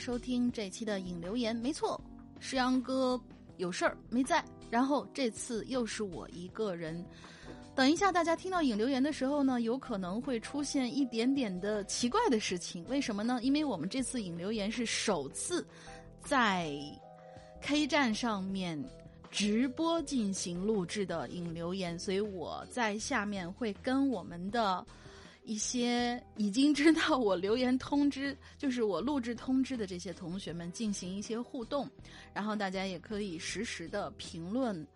收听这期的影留言。没错，石阳哥有事儿没在，然后这次又是我一个人。等一下，大家听到影留言的时候呢，有可能会出现一点点的奇怪的事情。为什么呢？因为我们这次影留言是首次在 K 站上面直播进行录制的影留言，所以我在下面会跟我们的。一些已经知道我留言通知，就是我录制通知的这些同学们进行一些互动，然后大家也可以实时的评论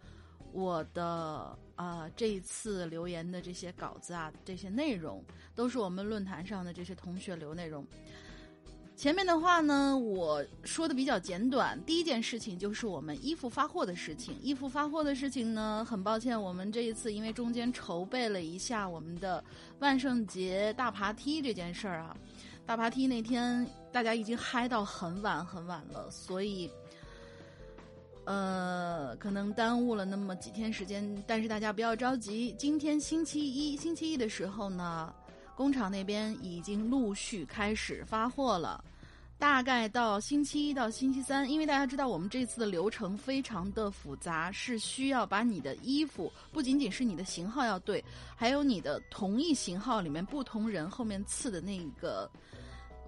我的啊这一次留言的这些稿子啊，这些内容都是我们论坛上的这些同学留内容。前面的话呢，我说的比较简短。第一件事情就是我们衣服发货的事情。衣服发货的事情呢，很抱歉，我们这一次因为中间筹备了一下我们的万圣节大爬梯这件事儿啊，大爬梯那天大家已经嗨到很晚很晚了，所以呃，可能耽误了那么几天时间。但是大家不要着急，今天星期一，星期一的时候呢。工厂那边已经陆续开始发货了，大概到星期一到星期三，因为大家知道我们这次的流程非常的复杂，是需要把你的衣服不仅仅是你的型号要对，还有你的同一型号里面不同人后面刺的那个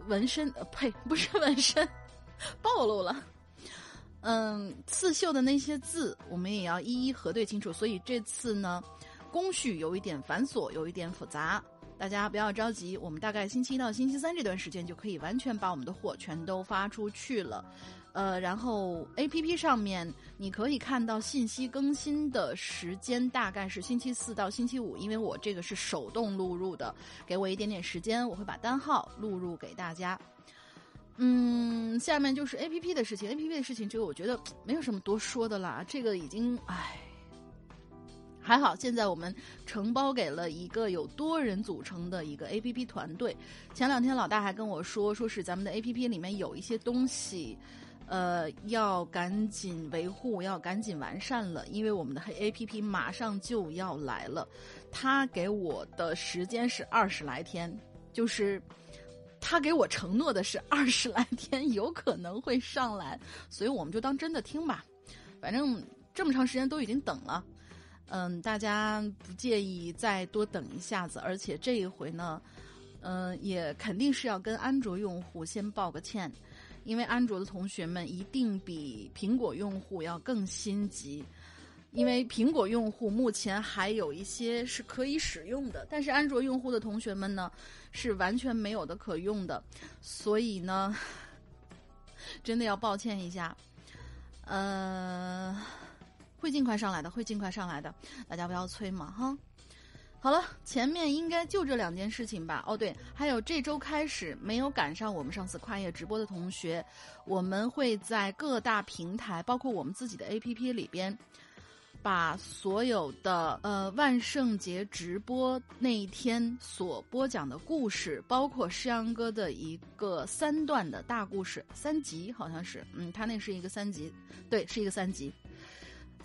纹身，呃，呸，不是纹身，暴露了，嗯，刺绣的那些字，我们也要一一核对清楚，所以这次呢，工序有一点繁琐，有一点复杂。大家不要着急，我们大概星期一到星期三这段时间就可以完全把我们的货全都发出去了，呃，然后 A P P 上面你可以看到信息更新的时间大概是星期四到星期五，因为我这个是手动录入的，给我一点点时间，我会把单号录入给大家。嗯，下面就是 A P P 的事情，A P P 的事情这个我觉得没有什么多说的啦，这个已经唉。还好，现在我们承包给了一个有多人组成的一个 A P P 团队。前两天老大还跟我说，说是咱们的 A P P 里面有一些东西，呃，要赶紧维护，要赶紧完善了，因为我们的 A P P 马上就要来了。他给我的时间是二十来天，就是他给我承诺的是 二十来天有可能会上来，所以我们就当真的听吧。反正这么长时间都已经等了。嗯，大家不介意再多等一下子，而且这一回呢，嗯，也肯定是要跟安卓用户先报个歉，因为安卓的同学们一定比苹果用户要更心急，因为苹果用户目前还有一些是可以使用的，但是安卓用户的同学们呢，是完全没有的可用的，所以呢，真的要抱歉一下，嗯。会尽快上来的，会尽快上来的，大家不要催嘛哈。好了，前面应该就这两件事情吧。哦对，还有这周开始没有赶上我们上次跨业直播的同学，我们会在各大平台，包括我们自己的 APP 里边，把所有的呃万圣节直播那一天所播讲的故事，包括诗阳哥的一个三段的大故事，三集好像是，嗯，他那是一个三集，对，是一个三集。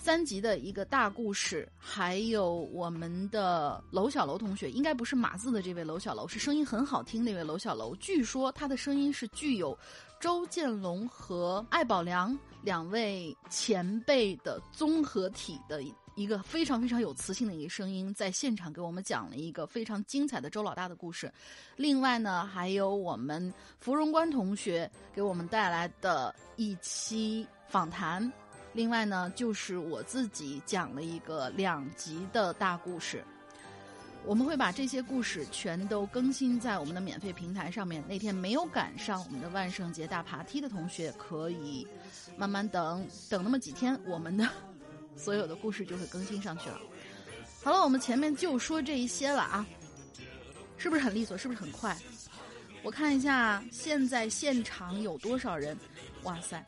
三集的一个大故事，还有我们的娄小楼同学，应该不是码字的这位娄小楼，是声音很好听那位娄小楼。据说他的声音是具有周建龙和艾宝良两位前辈的综合体的一个非常非常有磁性的一个声音，在现场给我们讲了一个非常精彩的周老大的故事。另外呢，还有我们芙蓉关同学给我们带来的一期访谈。另外呢，就是我自己讲了一个两集的大故事，我们会把这些故事全都更新在我们的免费平台上面。那天没有赶上我们的万圣节大爬梯的同学，可以慢慢等等那么几天，我们的 所有的故事就会更新上去了。好了，我们前面就说这一些了啊，是不是很利索？是不是很快？我看一下现在现场有多少人？哇塞！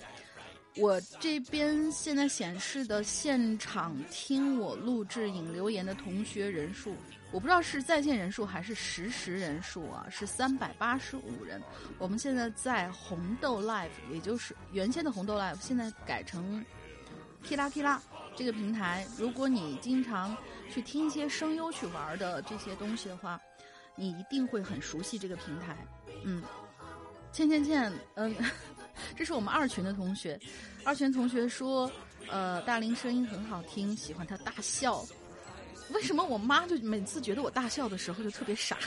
我这边现在显示的现场听我录制引留言的同学人数，我不知道是在线人数还是实时人数啊，是三百八十五人。我们现在在红豆 Live，也就是原先的红豆 Live，现在改成 K 啦 K 啦这个平台。如果你经常去听一些声优去玩的这些东西的话，你一定会很熟悉这个平台。嗯，倩倩倩，嗯。这是我们二群的同学，二群同学说，呃，大林声音很好听，喜欢他大笑。为什么我妈就每次觉得我大笑的时候就特别傻，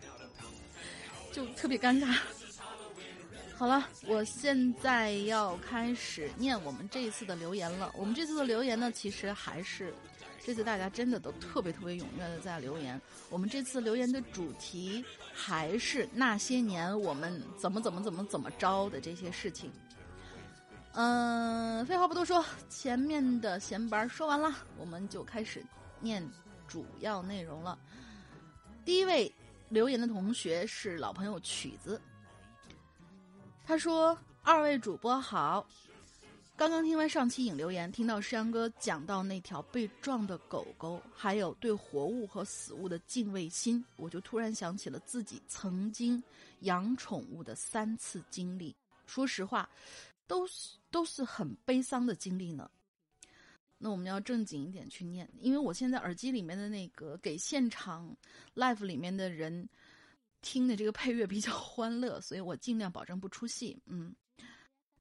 就特别尴尬？好了，我现在要开始念我们这一次的留言了。我们这次的留言呢，其实还是。这次大家真的都特别特别踊跃的在留言。我们这次留言的主题还是那些年我们怎么怎么怎么怎么着的这些事情。嗯，废话不多说，前面的闲白说完了，我们就开始念主要内容了。第一位留言的同学是老朋友曲子，他说：“二位主播好。”刚刚听完上期影留言，听到山哥讲到那条被撞的狗狗，还有对活物和死物的敬畏心，我就突然想起了自己曾经养宠物的三次经历。说实话，都是都是很悲伤的经历呢。那我们要正经一点去念，因为我现在耳机里面的那个给现场 live 里面的人听的这个配乐比较欢乐，所以我尽量保证不出戏。嗯。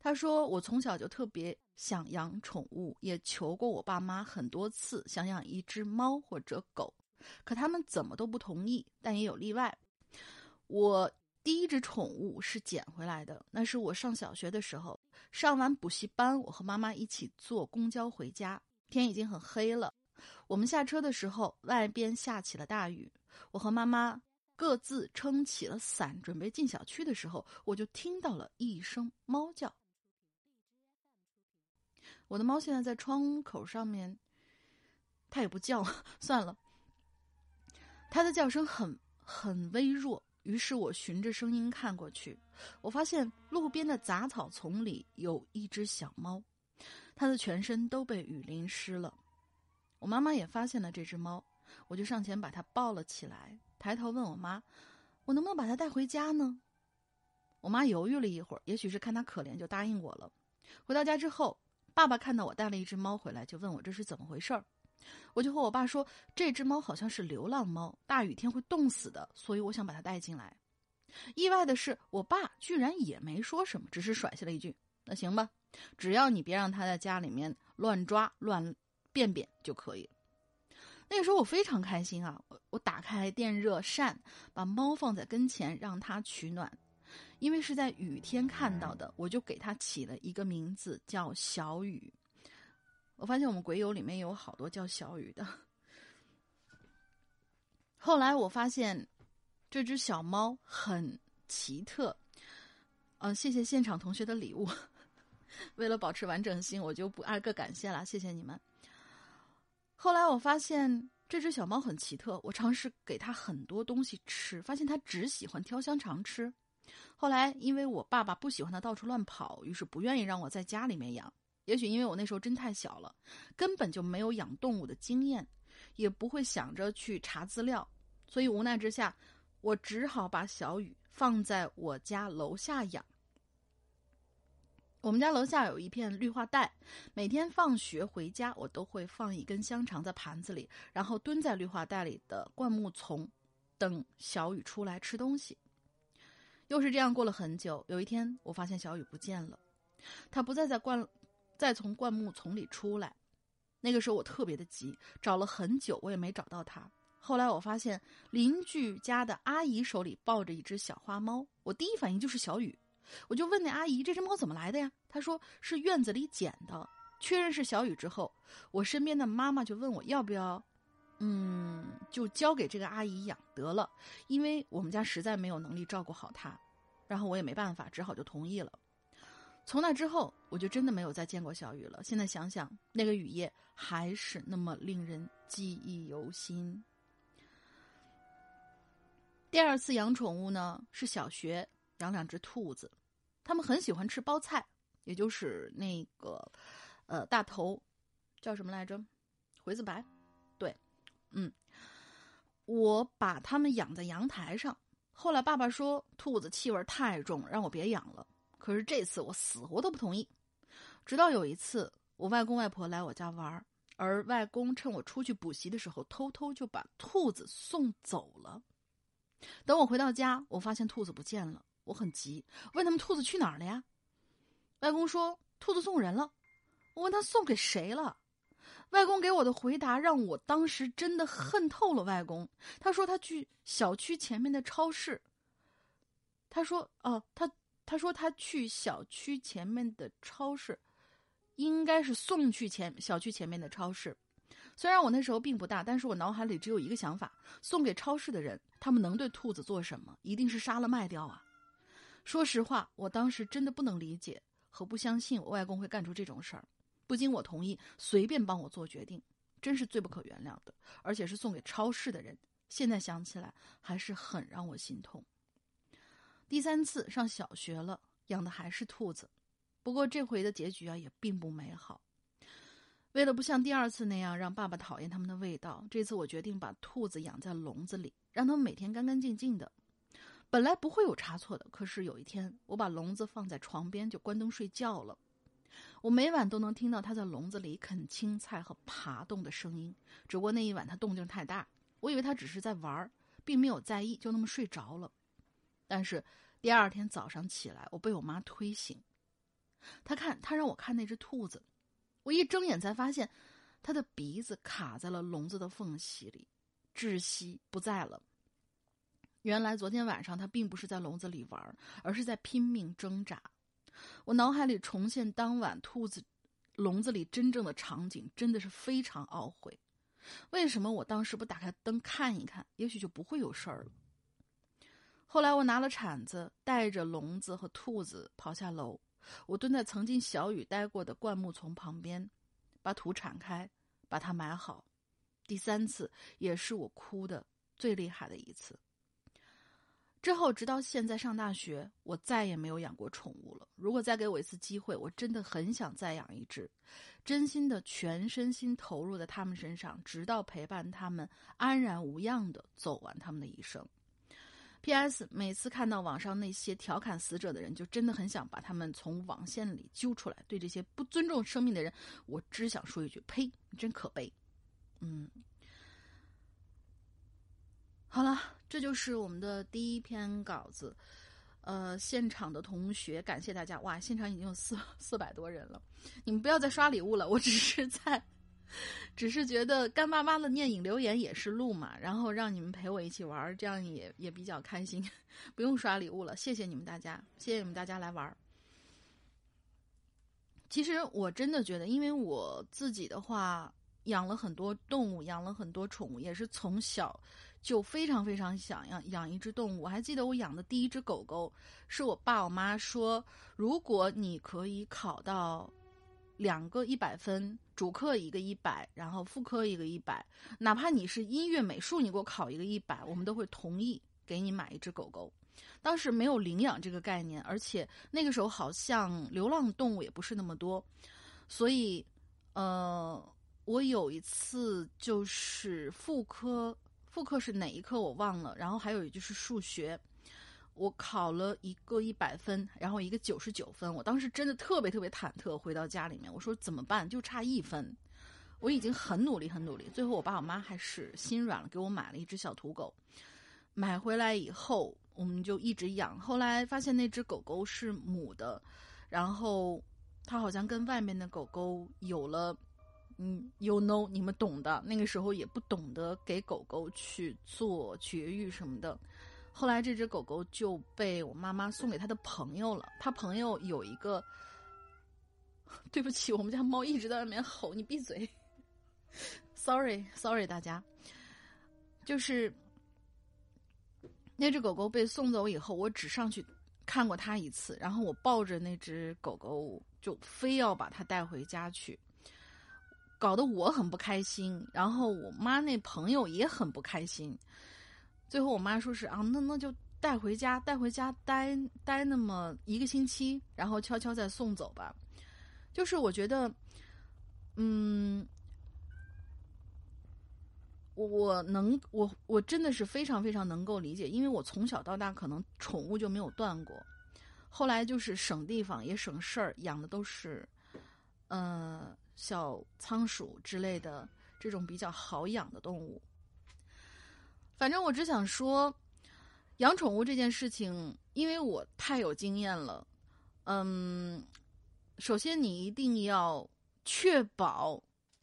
他说：“我从小就特别想养宠物，也求过我爸妈很多次，想养一只猫或者狗，可他们怎么都不同意。但也有例外。我第一只宠物是捡回来的，那是我上小学的时候，上完补习班，我和妈妈一起坐公交回家，天已经很黑了。我们下车的时候，外边下起了大雨，我和妈妈各自撑起了伞，准备进小区的时候，我就听到了一声猫叫。”我的猫现在在窗口上面，它也不叫，算了。它的叫声很很微弱，于是我循着声音看过去，我发现路边的杂草丛里有一只小猫，它的全身都被雨淋湿了。我妈妈也发现了这只猫，我就上前把它抱了起来，抬头问我妈：“我能不能把它带回家呢？”我妈犹豫了一会儿，也许是看它可怜，就答应我了。回到家之后。爸爸看到我带了一只猫回来，就问我这是怎么回事儿。我就和我爸说，这只猫好像是流浪猫，大雨天会冻死的，所以我想把它带进来。意外的是，我爸居然也没说什么，只是甩下了一句：“那行吧，只要你别让它在家里面乱抓乱便便就可以。”那个时候我非常开心啊，我我打开电热扇，把猫放在跟前，让它取暖。因为是在雨天看到的，我就给它起了一个名字，叫小雨。我发现我们鬼友里面有好多叫小雨的。后来我发现这只小猫很奇特。嗯，谢谢现场同学的礼物。为了保持完整性，我就不挨个感谢了，谢谢你们。后来我发现这只小猫很奇特，我尝试给它很多东西吃，发现它只喜欢挑香肠吃。后来，因为我爸爸不喜欢它到处乱跑，于是不愿意让我在家里面养。也许因为我那时候真太小了，根本就没有养动物的经验，也不会想着去查资料，所以无奈之下，我只好把小雨放在我家楼下养。我们家楼下有一片绿化带，每天放学回家，我都会放一根香肠在盘子里，然后蹲在绿化带里的灌木丛，等小雨出来吃东西。又是这样过了很久，有一天我发现小雨不见了，他不再在灌，再从灌木丛里出来。那个时候我特别的急，找了很久我也没找到他。后来我发现邻居家的阿姨手里抱着一只小花猫，我第一反应就是小雨。我就问那阿姨：“这只猫怎么来的呀？”她说：“是院子里捡的。”确认是小雨之后，我身边的妈妈就问我要不要，嗯，就交给这个阿姨养得了，因为我们家实在没有能力照顾好它。然后我也没办法，只好就同意了。从那之后，我就真的没有再见过小雨了。现在想想，那个雨夜还是那么令人记忆犹新。第二次养宠物呢，是小学养两只兔子。他们很喜欢吃包菜，也就是那个，呃，大头，叫什么来着？回子白，嗯，我把它们养在阳台上。后来爸爸说兔子气味太重，让我别养了。可是这次我死活都不同意。直到有一次，我外公外婆来我家玩，而外公趁我出去补习的时候，偷偷就把兔子送走了。等我回到家，我发现兔子不见了。我很急，问他们兔子去哪儿了呀？外公说兔子送人了。我问他送给谁了？外公给我的回答让我当时真的恨透了外公。他说他去小区前面的超市。他说哦，他他说他去小区前面的超市，应该是送去前小区前面的超市。虽然我那时候并不大，但是我脑海里只有一个想法：送给超市的人，他们能对兔子做什么？一定是杀了卖掉啊！说实话，我当时真的不能理解和不相信我外公会干出这种事儿，不经我同意随便帮我做决定，真是最不可原谅的。而且是送给超市的人，现在想起来还是很让我心痛。第三次上小学了，养的还是兔子，不过这回的结局啊也并不美好。为了不像第二次那样让爸爸讨厌它们的味道，这次我决定把兔子养在笼子里，让它们每天干干净净的。本来不会有差错的，可是有一天，我把笼子放在床边就关灯睡觉了。我每晚都能听到它在笼子里啃青菜和爬动的声音。只不过那一晚它动静太大，我以为它只是在玩，并没有在意，就那么睡着了。但是第二天早上起来，我被我妈推醒，她看她让我看那只兔子，我一睁眼才发现，它的鼻子卡在了笼子的缝隙里，窒息不在了。原来昨天晚上他并不是在笼子里玩，而是在拼命挣扎。我脑海里重现当晚兔子笼子里真正的场景，真的是非常懊悔。为什么我当时不打开灯看一看？也许就不会有事儿了。后来我拿了铲子，带着笼子和兔子跑下楼。我蹲在曾经小雨待过的灌木丛旁边，把土铲开，把它埋好。第三次也是我哭的最厉害的一次。之后，直到现在上大学，我再也没有养过宠物了。如果再给我一次机会，我真的很想再养一只，真心的全身心投入在他们身上，直到陪伴他们安然无恙的走完他们的一生。P.S. 每次看到网上那些调侃死者的人，就真的很想把他们从网线里揪出来。对这些不尊重生命的人，我只想说一句：呸！真可悲。嗯。好了，这就是我们的第一篇稿子。呃，现场的同学，感谢大家！哇，现场已经有四四百多人了。你们不要再刷礼物了，我只是在，只是觉得干巴巴的念影留言也是路嘛，然后让你们陪我一起玩，这样也也比较开心。不用刷礼物了，谢谢你们大家，谢谢你们大家来玩。其实我真的觉得，因为我自己的话。养了很多动物，养了很多宠物，也是从小就非常非常想要养一只动物。我还记得我养的第一只狗狗，是我爸我妈说，如果你可以考到两个一百分，主课一个一百，然后副科一个一百，哪怕你是音乐美术，你给我考一个一百，我们都会同意给你买一只狗狗。当时没有领养这个概念，而且那个时候好像流浪动物也不是那么多。所以，呃，我有一次就是妇科，妇科是哪一科我忘了，然后还有就是数学，我考了一个一百分，然后一个九十九分，我当时真的特别特别忐忑，回到家里面，我说怎么办？就差一分，我已经很努力很努力，最后我爸我妈还是心软了，给我买了一只小土狗，买回来以后我们就一直养，后来发现那只狗狗是母的，然后。它好像跟外面的狗狗有了，嗯，you know，你们懂的。那个时候也不懂得给狗狗去做绝育什么的。后来这只狗狗就被我妈妈送给他的朋友了。他朋友有一个，对不起，我们家猫一直在外面吼，你闭嘴。Sorry，Sorry，大家，就是那只狗狗被送走以后，我只上去看过它一次，然后我抱着那只狗狗。就非要把它带回家去，搞得我很不开心，然后我妈那朋友也很不开心。最后我妈说是啊，那那就带回家，带回家待待那么一个星期，然后悄悄再送走吧。就是我觉得，嗯，我我能我我真的是非常非常能够理解，因为我从小到大可能宠物就没有断过。后来就是省地方也省事儿，养的都是，呃，小仓鼠之类的这种比较好养的动物。反正我只想说，养宠物这件事情，因为我太有经验了。嗯，首先你一定要确保，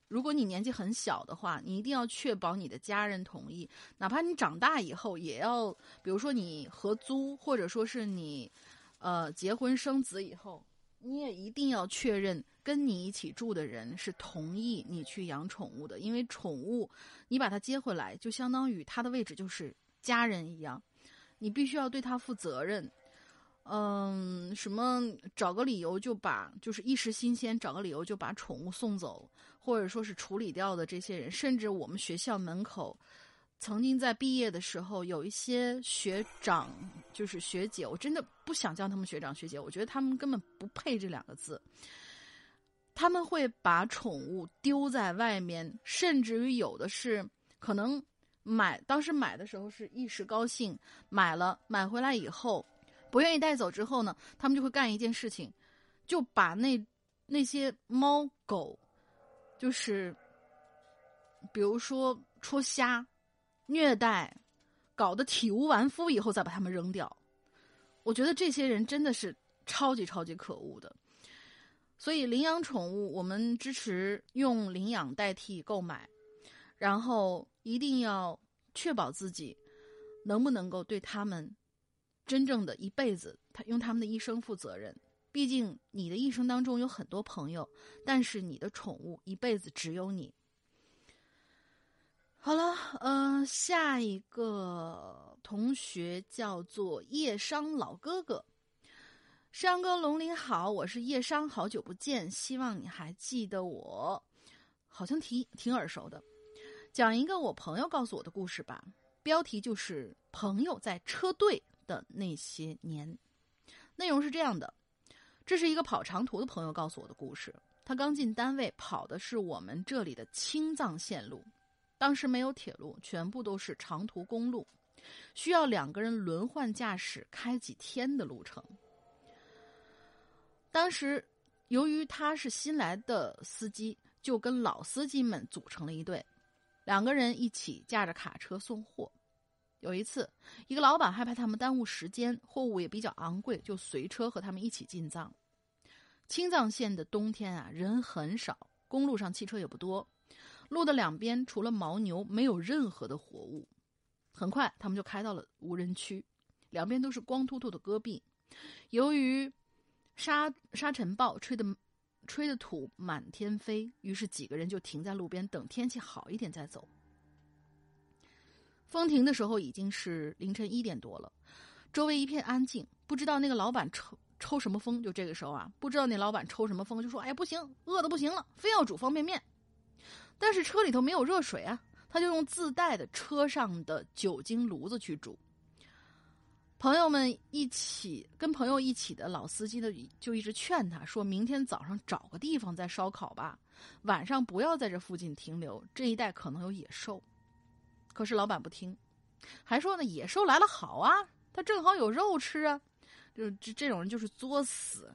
如果你年纪很小的话，你一定要确保你的家人同意，哪怕你长大以后，也要，比如说你合租，或者说是你。呃，结婚生子以后，你也一定要确认跟你一起住的人是同意你去养宠物的，因为宠物，你把它接回来，就相当于它的位置就是家人一样，你必须要对它负责任。嗯，什么找个理由就把就是一时新鲜，找个理由就把宠物送走，或者说是处理掉的这些人，甚至我们学校门口。曾经在毕业的时候，有一些学长，就是学姐，我真的不想叫他们学长学姐，我觉得他们根本不配这两个字。他们会把宠物丢在外面，甚至于有的是可能买，当时买的时候是一时高兴买了，买回来以后不愿意带走之后呢，他们就会干一件事情，就把那那些猫狗，就是比如说戳瞎。虐待，搞得体无完肤以后再把它们扔掉，我觉得这些人真的是超级超级可恶的。所以领养宠物，我们支持用领养代替购买，然后一定要确保自己能不能够对他们真正的一辈子，他用他们的一生负责任。毕竟你的一生当中有很多朋友，但是你的宠物一辈子只有你。好了，嗯，下一个同学叫做叶商老哥哥，山哥龙鳞好，我是叶商，好久不见，希望你还记得我，好像挺挺耳熟的。讲一个我朋友告诉我的故事吧，标题就是《朋友在车队的那些年》，内容是这样的：这是一个跑长途的朋友告诉我的故事，他刚进单位，跑的是我们这里的青藏线路。当时没有铁路，全部都是长途公路，需要两个人轮换驾驶，开几天的路程。当时由于他是新来的司机，就跟老司机们组成了一队，两个人一起驾着卡车送货。有一次，一个老板害怕他们耽误时间，货物也比较昂贵，就随车和他们一起进藏。青藏线的冬天啊，人很少，公路上汽车也不多。路的两边除了牦牛，没有任何的活物。很快，他们就开到了无人区，两边都是光秃秃的戈壁。由于沙沙尘暴吹的吹的土满天飞，于是几个人就停在路边等天气好一点再走。风停的时候已经是凌晨一点多了，周围一片安静。不知道那个老板抽抽什么风，就这个时候啊，不知道那老板抽什么风，就说：“哎呀，不行，饿的不行了，非要煮方便面。”但是车里头没有热水啊，他就用自带的车上的酒精炉子去煮。朋友们一起跟朋友一起的老司机呢，就一直劝他说：“明天早上找个地方再烧烤吧，晚上不要在这附近停留，这一带可能有野兽。”可是老板不听，还说呢：“野兽来了好啊，他正好有肉吃啊。”就这这种人就是作死，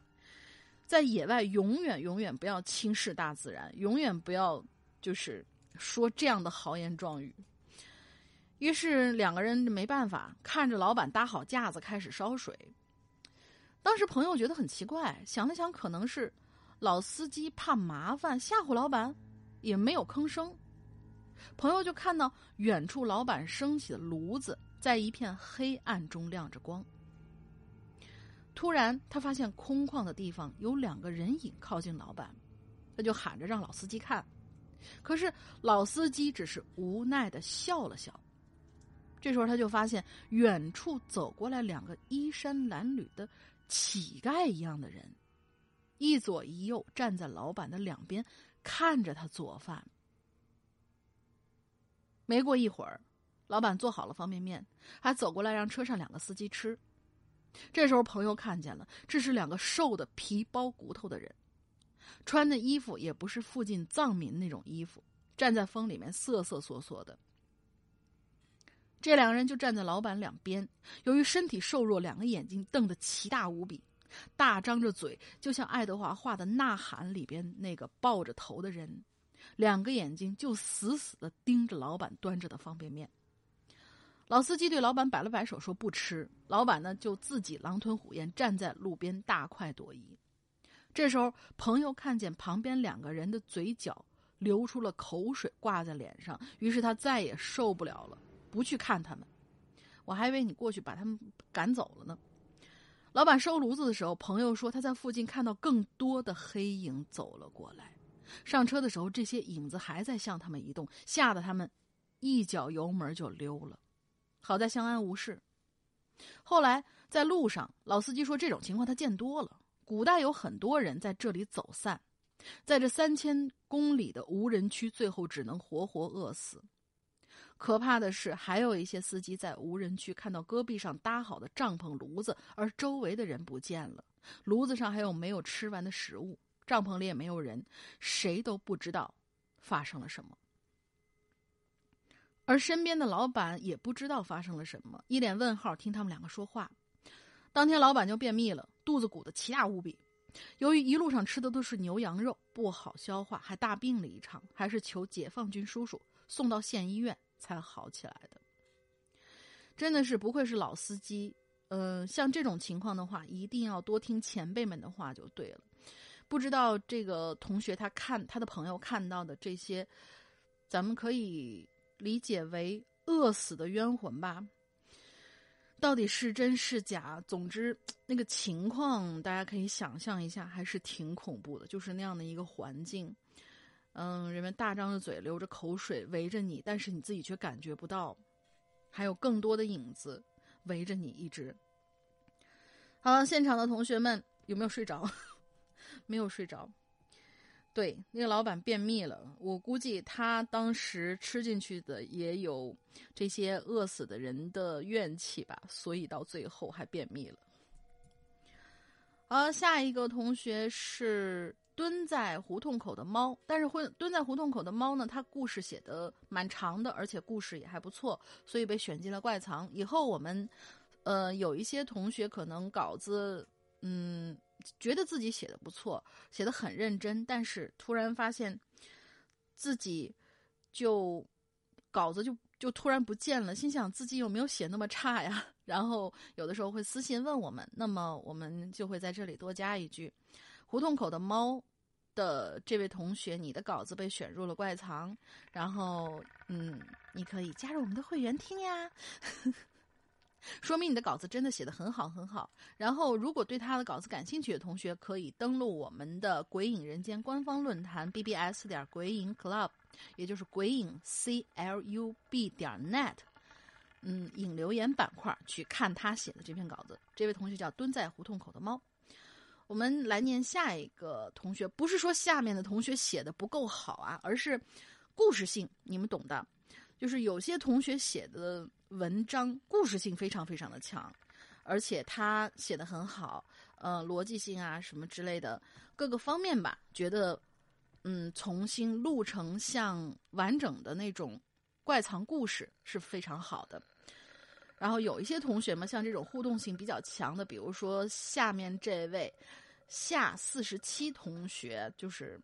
在野外永远永远不要轻视大自然，永远不要就是说这样的豪言壮语。于是两个人没办法，看着老板搭好架子开始烧水。当时朋友觉得很奇怪，想了想，可能是老司机怕麻烦吓唬老板，也没有吭声。朋友就看到远处老板升起的炉子在一片黑暗中亮着光。突然，他发现空旷的地方有两个人影靠近老板，他就喊着让老司机看，可是老司机只是无奈的笑了笑。这时候他就发现远处走过来两个衣衫褴褛的乞丐一样的人，一左一右站在老板的两边，看着他做饭。没过一会儿，老板做好了方便面，还走过来让车上两个司机吃。这时候朋友看见了，这是两个瘦的皮包骨头的人，穿的衣服也不是附近藏民那种衣服，站在风里面瑟瑟缩缩的。这两人就站在老板两边，由于身体瘦弱，两个眼睛瞪得奇大无比，大张着嘴，就像爱德华画的《呐喊》里边那个抱着头的人，两个眼睛就死死的盯着老板端着的方便面。老司机对老板摆了摆手，说不吃。老板呢，就自己狼吞虎咽，站在路边大快朵颐。这时候，朋友看见旁边两个人的嘴角流出了口水，挂在脸上，于是他再也受不了了。不去看他们，我还以为你过去把他们赶走了呢。老板收炉子的时候，朋友说他在附近看到更多的黑影走了过来。上车的时候，这些影子还在向他们移动，吓得他们一脚油门就溜了。好在相安无事。后来在路上，老司机说这种情况他见多了。古代有很多人在这里走散，在这三千公里的无人区，最后只能活活饿死。可怕的是，还有一些司机在无人区看到戈壁上搭好的帐篷、炉子，而周围的人不见了。炉子上还有没有吃完的食物，帐篷里也没有人，谁都不知道发生了什么。而身边的老板也不知道发生了什么，一脸问号听他们两个说话。当天，老板就便秘了，肚子鼓得奇大无比。由于一路上吃的都是牛羊肉，不好消化，还大病了一场，还是求解放军叔叔送到县医院。才好起来的，真的是不愧是老司机。呃，像这种情况的话，一定要多听前辈们的话就对了。不知道这个同学他看他的朋友看到的这些，咱们可以理解为饿死的冤魂吧？到底是真是假？总之，那个情况大家可以想象一下，还是挺恐怖的，就是那样的一个环境。嗯，人们大张着嘴，流着口水围着你，但是你自己却感觉不到，还有更多的影子围着你一直。好，现场的同学们有没有睡着？没有睡着。对，那个老板便秘了，我估计他当时吃进去的也有这些饿死的人的怨气吧，所以到最后还便秘了。好，下一个同学是。蹲在胡同口的猫，但是会蹲在胡同口的猫呢？它故事写的蛮长的，而且故事也还不错，所以被选进了怪藏。以后我们，呃，有一些同学可能稿子，嗯，觉得自己写的不错，写的很认真，但是突然发现自己就稿子就就突然不见了，心想自己有没有写那么差呀？然后有的时候会私信问我们，那么我们就会在这里多加一句：胡同口的猫。的这位同学，你的稿子被选入了怪藏，然后，嗯，你可以加入我们的会员听呀，说明你的稿子真的写的很好很好。然后，如果对他的稿子感兴趣的同学，可以登录我们的鬼影人间官方论坛 bbs 点鬼影 club，也就是鬼影 c l u b 点 net，嗯，引留言板块去看他写的这篇稿子。这位同学叫蹲在胡同口的猫。我们来念下一个同学，不是说下面的同学写的不够好啊，而是故事性，你们懂的。就是有些同学写的文章故事性非常非常的强，而且他写的很好，呃，逻辑性啊什么之类的各个方面吧，觉得嗯重新录成像完整的那种怪藏故事是非常好的。然后有一些同学嘛，像这种互动性比较强的，比如说下面这位下四十七同学，就是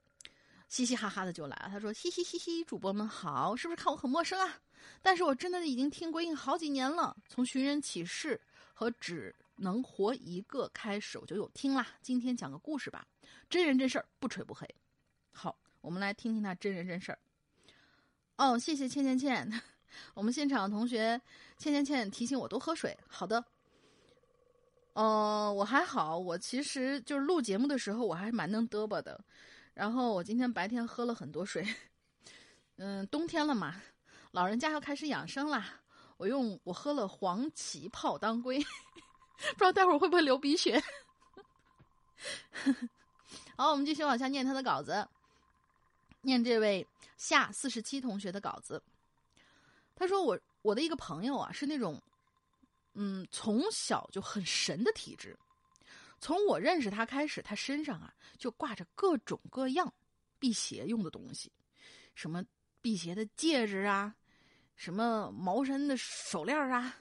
嘻嘻哈哈的就来了。他说：“嘻嘻嘻嘻，主播们好，是不是看我很陌生啊？但是我真的已经听鬼影好几年了，从寻人启事和只能活一个开始我就有听啦。今天讲个故事吧，真人真事儿，不吹不黑。好，我们来听听他真人真事儿。哦，谢谢倩倩倩。”我们现场同学倩倩倩提醒我多喝水。好的，呃，我还好，我其实就是录节目的时候我还是蛮能嘚啵的。然后我今天白天喝了很多水，嗯，冬天了嘛，老人家要开始养生啦。我用我喝了黄芪泡当归，不知道待会儿会不会流鼻血。好，我们继续往下念他的稿子，念这位夏四十七同学的稿子。他说：“我我的一个朋友啊，是那种，嗯，从小就很神的体质。从我认识他开始，他身上啊就挂着各种各样辟邪用的东西，什么辟邪的戒指啊，什么茅山的手链啊，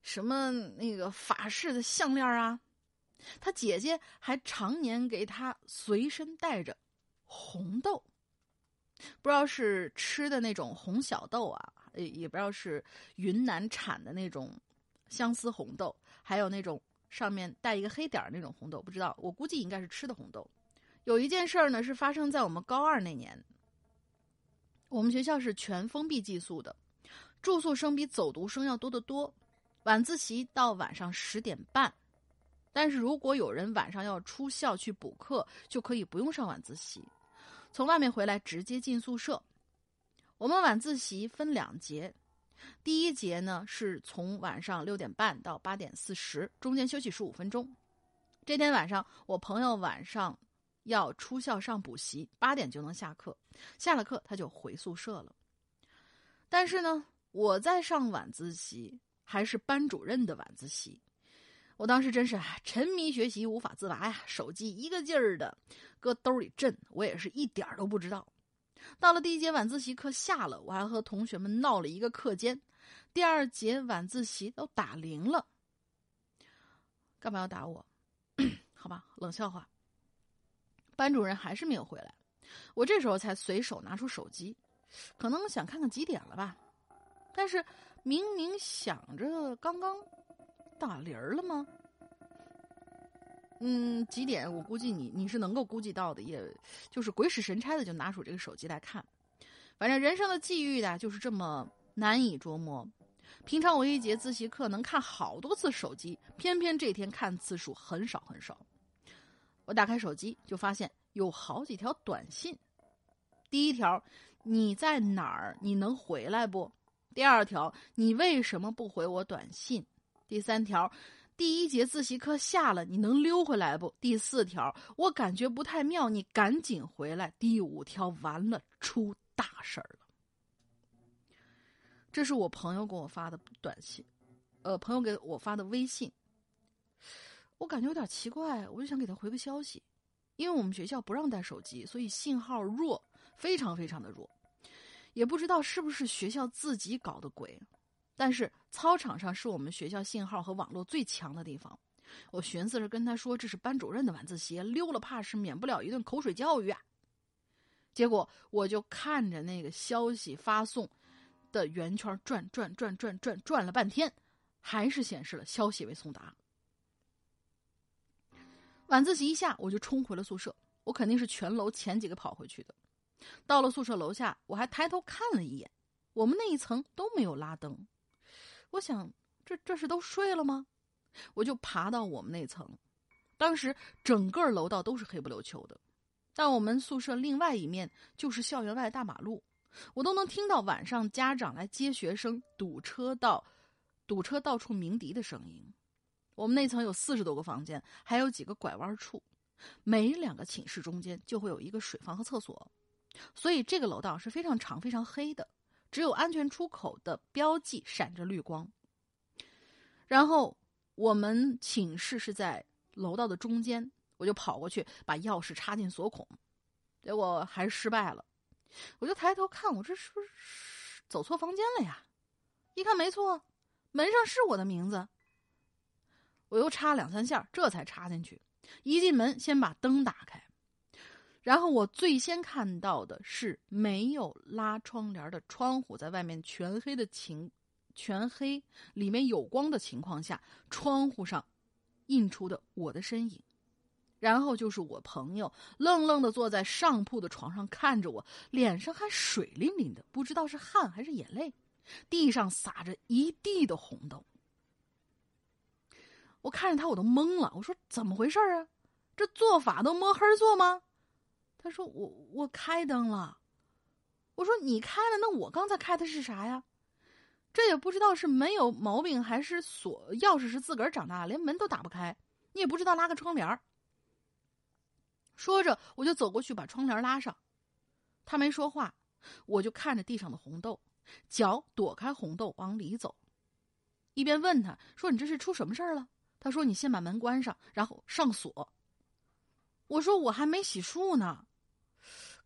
什么那个法式的项链啊。他姐姐还常年给他随身带着红豆，不知道是吃的那种红小豆啊。”也也不知道是云南产的那种相思红豆，还有那种上面带一个黑点儿那种红豆，不知道。我估计应该是吃的红豆。有一件事儿呢，是发生在我们高二那年。我们学校是全封闭寄宿的，住宿生比走读生要多得多。晚自习到晚上十点半，但是如果有人晚上要出校去补课，就可以不用上晚自习，从外面回来直接进宿舍。我们晚自习分两节，第一节呢是从晚上六点半到八点四十，中间休息十五分钟。这天晚上，我朋友晚上要出校上补习，八点就能下课，下了课他就回宿舍了。但是呢，我在上晚自习，还是班主任的晚自习，我当时真是沉迷学习无法自拔呀，手机一个劲儿的搁兜里震，我也是一点都不知道。到了第一节晚自习课下了，我还和同学们闹了一个课间。第二节晚自习都打铃了，干嘛要打我？好吧，冷笑话。班主任还是没有回来，我这时候才随手拿出手机，可能想看看几点了吧。但是明明想着刚刚打铃了吗？嗯，几点？我估计你你是能够估计到的，也就是鬼使神差的就拿出这个手机来看。反正人生的际遇的，就是这么难以捉摸。平常我一节自习课能看好多次手机，偏偏这天看次数很少很少。我打开手机就发现有好几条短信。第一条，你在哪儿？你能回来不？第二条，你为什么不回我短信？第三条。第一节自习课下了，你能溜回来不？第四条，我感觉不太妙，你赶紧回来。第五条，完了，出大事儿了。这是我朋友给我发的短信，呃，朋友给我发的微信。我感觉有点奇怪，我就想给他回个消息，因为我们学校不让带手机，所以信号弱，非常非常的弱，也不知道是不是学校自己搞的鬼。但是操场上是我们学校信号和网络最强的地方，我寻思着跟他说这是班主任的晚自习，溜了怕是免不了一顿口水教育啊。结果我就看着那个消息发送的圆圈转转转转转转了半天，还是显示了消息未送达。晚自习一下，我就冲回了宿舍，我肯定是全楼前几个跑回去的。到了宿舍楼下，我还抬头看了一眼，我们那一层都没有拉灯。我想，这这是都睡了吗？我就爬到我们那层，当时整个楼道都是黑不溜秋的，但我们宿舍另外一面就是校园外大马路，我都能听到晚上家长来接学生堵车到、堵车到处鸣笛的声音。我们那层有四十多个房间，还有几个拐弯处，每两个寝室中间就会有一个水房和厕所，所以这个楼道是非常长、非常黑的。只有安全出口的标记闪着绿光。然后我们寝室是在楼道的中间，我就跑过去把钥匙插进锁孔，结果还是失败了。我就抬头看，我这是不是走错房间了呀？一看没错，门上是我的名字。我又插两三下，这才插进去。一进门，先把灯打开，然后我最先看到的是没有拉窗帘的窗户，在外面全黑的情，全黑里面有光的情况下，窗户上映出的我的身影。然后就是我朋友愣愣的坐在上铺的床上看着我，脸上还水淋淋的，不知道是汗还是眼泪，地上洒着一地的红豆。我看着他，我都懵了。我说：“怎么回事啊？这做法都摸黑做吗？”他说：“我我开灯了。”我说：“你开了，那我刚才开的是啥呀？这也不知道是门有毛病还是锁钥匙是自个儿长大，连门都打不开。你也不知道拉个窗帘说着，我就走过去把窗帘拉上。他没说话，我就看着地上的红豆，脚躲开红豆往里走，一边问他说：“你这是出什么事儿了？”他说：“你先把门关上，然后上锁。”我说：“我还没洗漱呢。”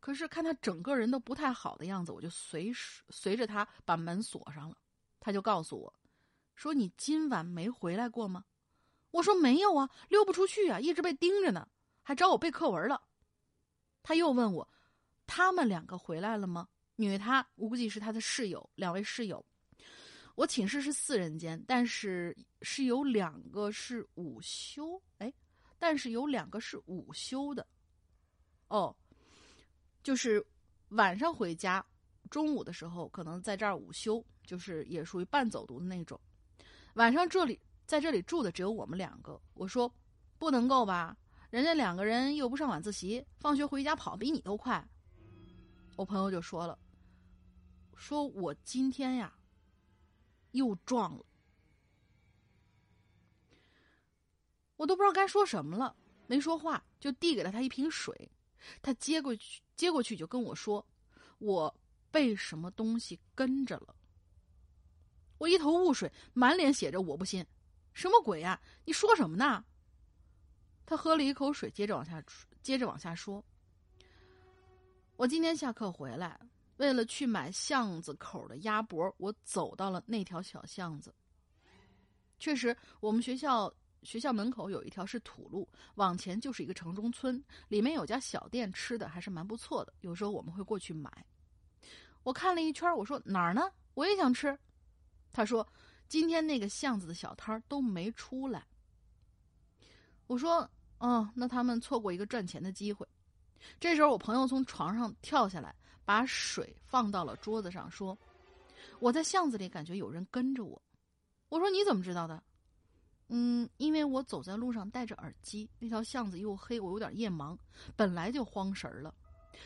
可是看他整个人都不太好的样子，我就随时随着他把门锁上了。他就告诉我：“说你今晚没回来过吗？”我说：“没有啊，溜不出去啊，一直被盯着呢，还找我背课文了。”他又问我：“他们两个回来了吗？”女他，我估计是他的室友，两位室友。我寝室是四人间，但是是有两个是午休，哎，但是有两个是午休的，哦，就是晚上回家，中午的时候可能在这儿午休，就是也属于半走读的那种。晚上这里在这里住的只有我们两个，我说不能够吧，人家两个人又不上晚自习，放学回家跑比你都快。我朋友就说了，说我今天呀。又撞了，我都不知道该说什么了，没说话，就递给了他一瓶水，他接过去，接过去就跟我说：“我被什么东西跟着了。”我一头雾水，满脸写着“我不信”，什么鬼呀？你说什么呢？他喝了一口水，接着往下，接着往下说：“我今天下课回来。”为了去买巷子口的鸭脖，我走到了那条小巷子。确实，我们学校学校门口有一条是土路，往前就是一个城中村，里面有家小店，吃的还是蛮不错的。有时候我们会过去买。我看了一圈，我说哪儿呢？我也想吃。他说今天那个巷子的小摊都没出来。我说哦，那他们错过一个赚钱的机会。这时候，我朋友从床上跳下来。把水放到了桌子上，说：“我在巷子里感觉有人跟着我。”我说：“你怎么知道的？”嗯，因为我走在路上戴着耳机，那条巷子又黑，我有点夜盲，本来就慌神了。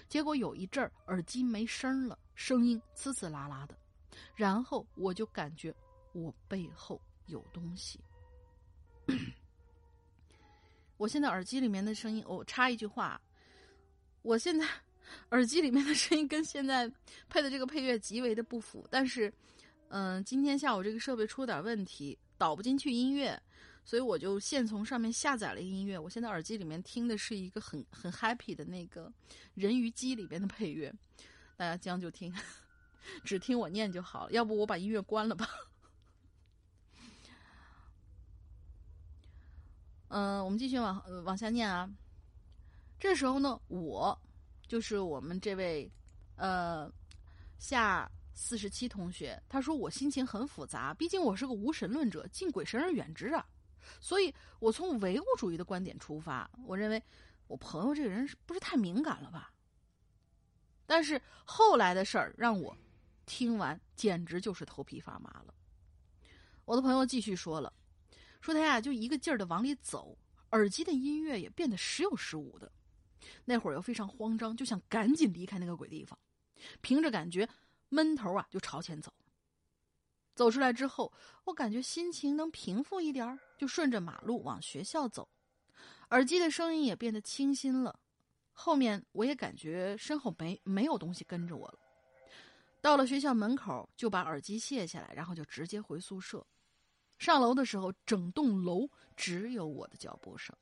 结果有一阵儿耳机没声了，声音呲呲啦啦的，然后我就感觉我背后有东西。我现在耳机里面的声音，我插一句话，我现在。耳机里面的声音跟现在配的这个配乐极为的不符，但是，嗯，今天下午这个设备出了点问题，导不进去音乐，所以我就现从上面下载了音乐。我现在耳机里面听的是一个很很 happy 的那个人鱼姬里边的配乐，大家将就听，只听我念就好了。要不我把音乐关了吧？嗯，我们继续往往下念啊。这时候呢，我。就是我们这位，呃，夏四十七同学，他说我心情很复杂，毕竟我是个无神论者，敬鬼神而远之啊。所以我从唯物主义的观点出发，我认为我朋友这个人是不是太敏感了吧？但是后来的事儿让我听完简直就是头皮发麻了。我的朋友继续说了，说他呀就一个劲儿的往里走，耳机的音乐也变得时有时无的。那会儿又非常慌张，就想赶紧离开那个鬼地方。凭着感觉，闷头啊就朝前走。走出来之后，我感觉心情能平复一点就顺着马路往学校走。耳机的声音也变得清新了。后面我也感觉身后没没有东西跟着我了。到了学校门口，就把耳机卸下来，然后就直接回宿舍。上楼的时候，整栋楼只有我的脚步声，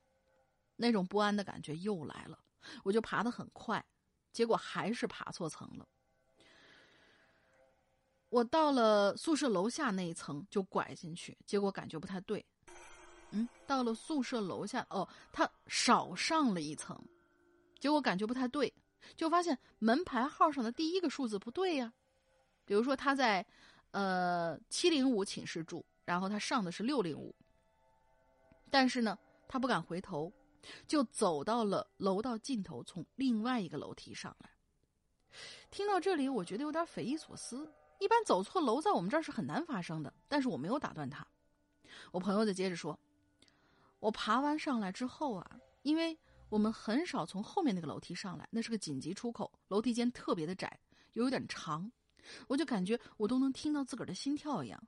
那种不安的感觉又来了。我就爬得很快，结果还是爬错层了。我到了宿舍楼下那一层就拐进去，结果感觉不太对。嗯，到了宿舍楼下，哦，他少上了一层，结果感觉不太对，就发现门牌号上的第一个数字不对呀。比如说他在，呃，七零五寝室住。然后他上的是六零五，但是呢，他不敢回头，就走到了楼道尽头，从另外一个楼梯上来。听到这里，我觉得有点匪夷所思。一般走错楼在我们这儿是很难发生的，但是我没有打断他。我朋友就接着说：“我爬完上来之后啊，因为我们很少从后面那个楼梯上来，那是个紧急出口，楼梯间特别的窄，又有点长，我就感觉我都能听到自个儿的心跳一样。”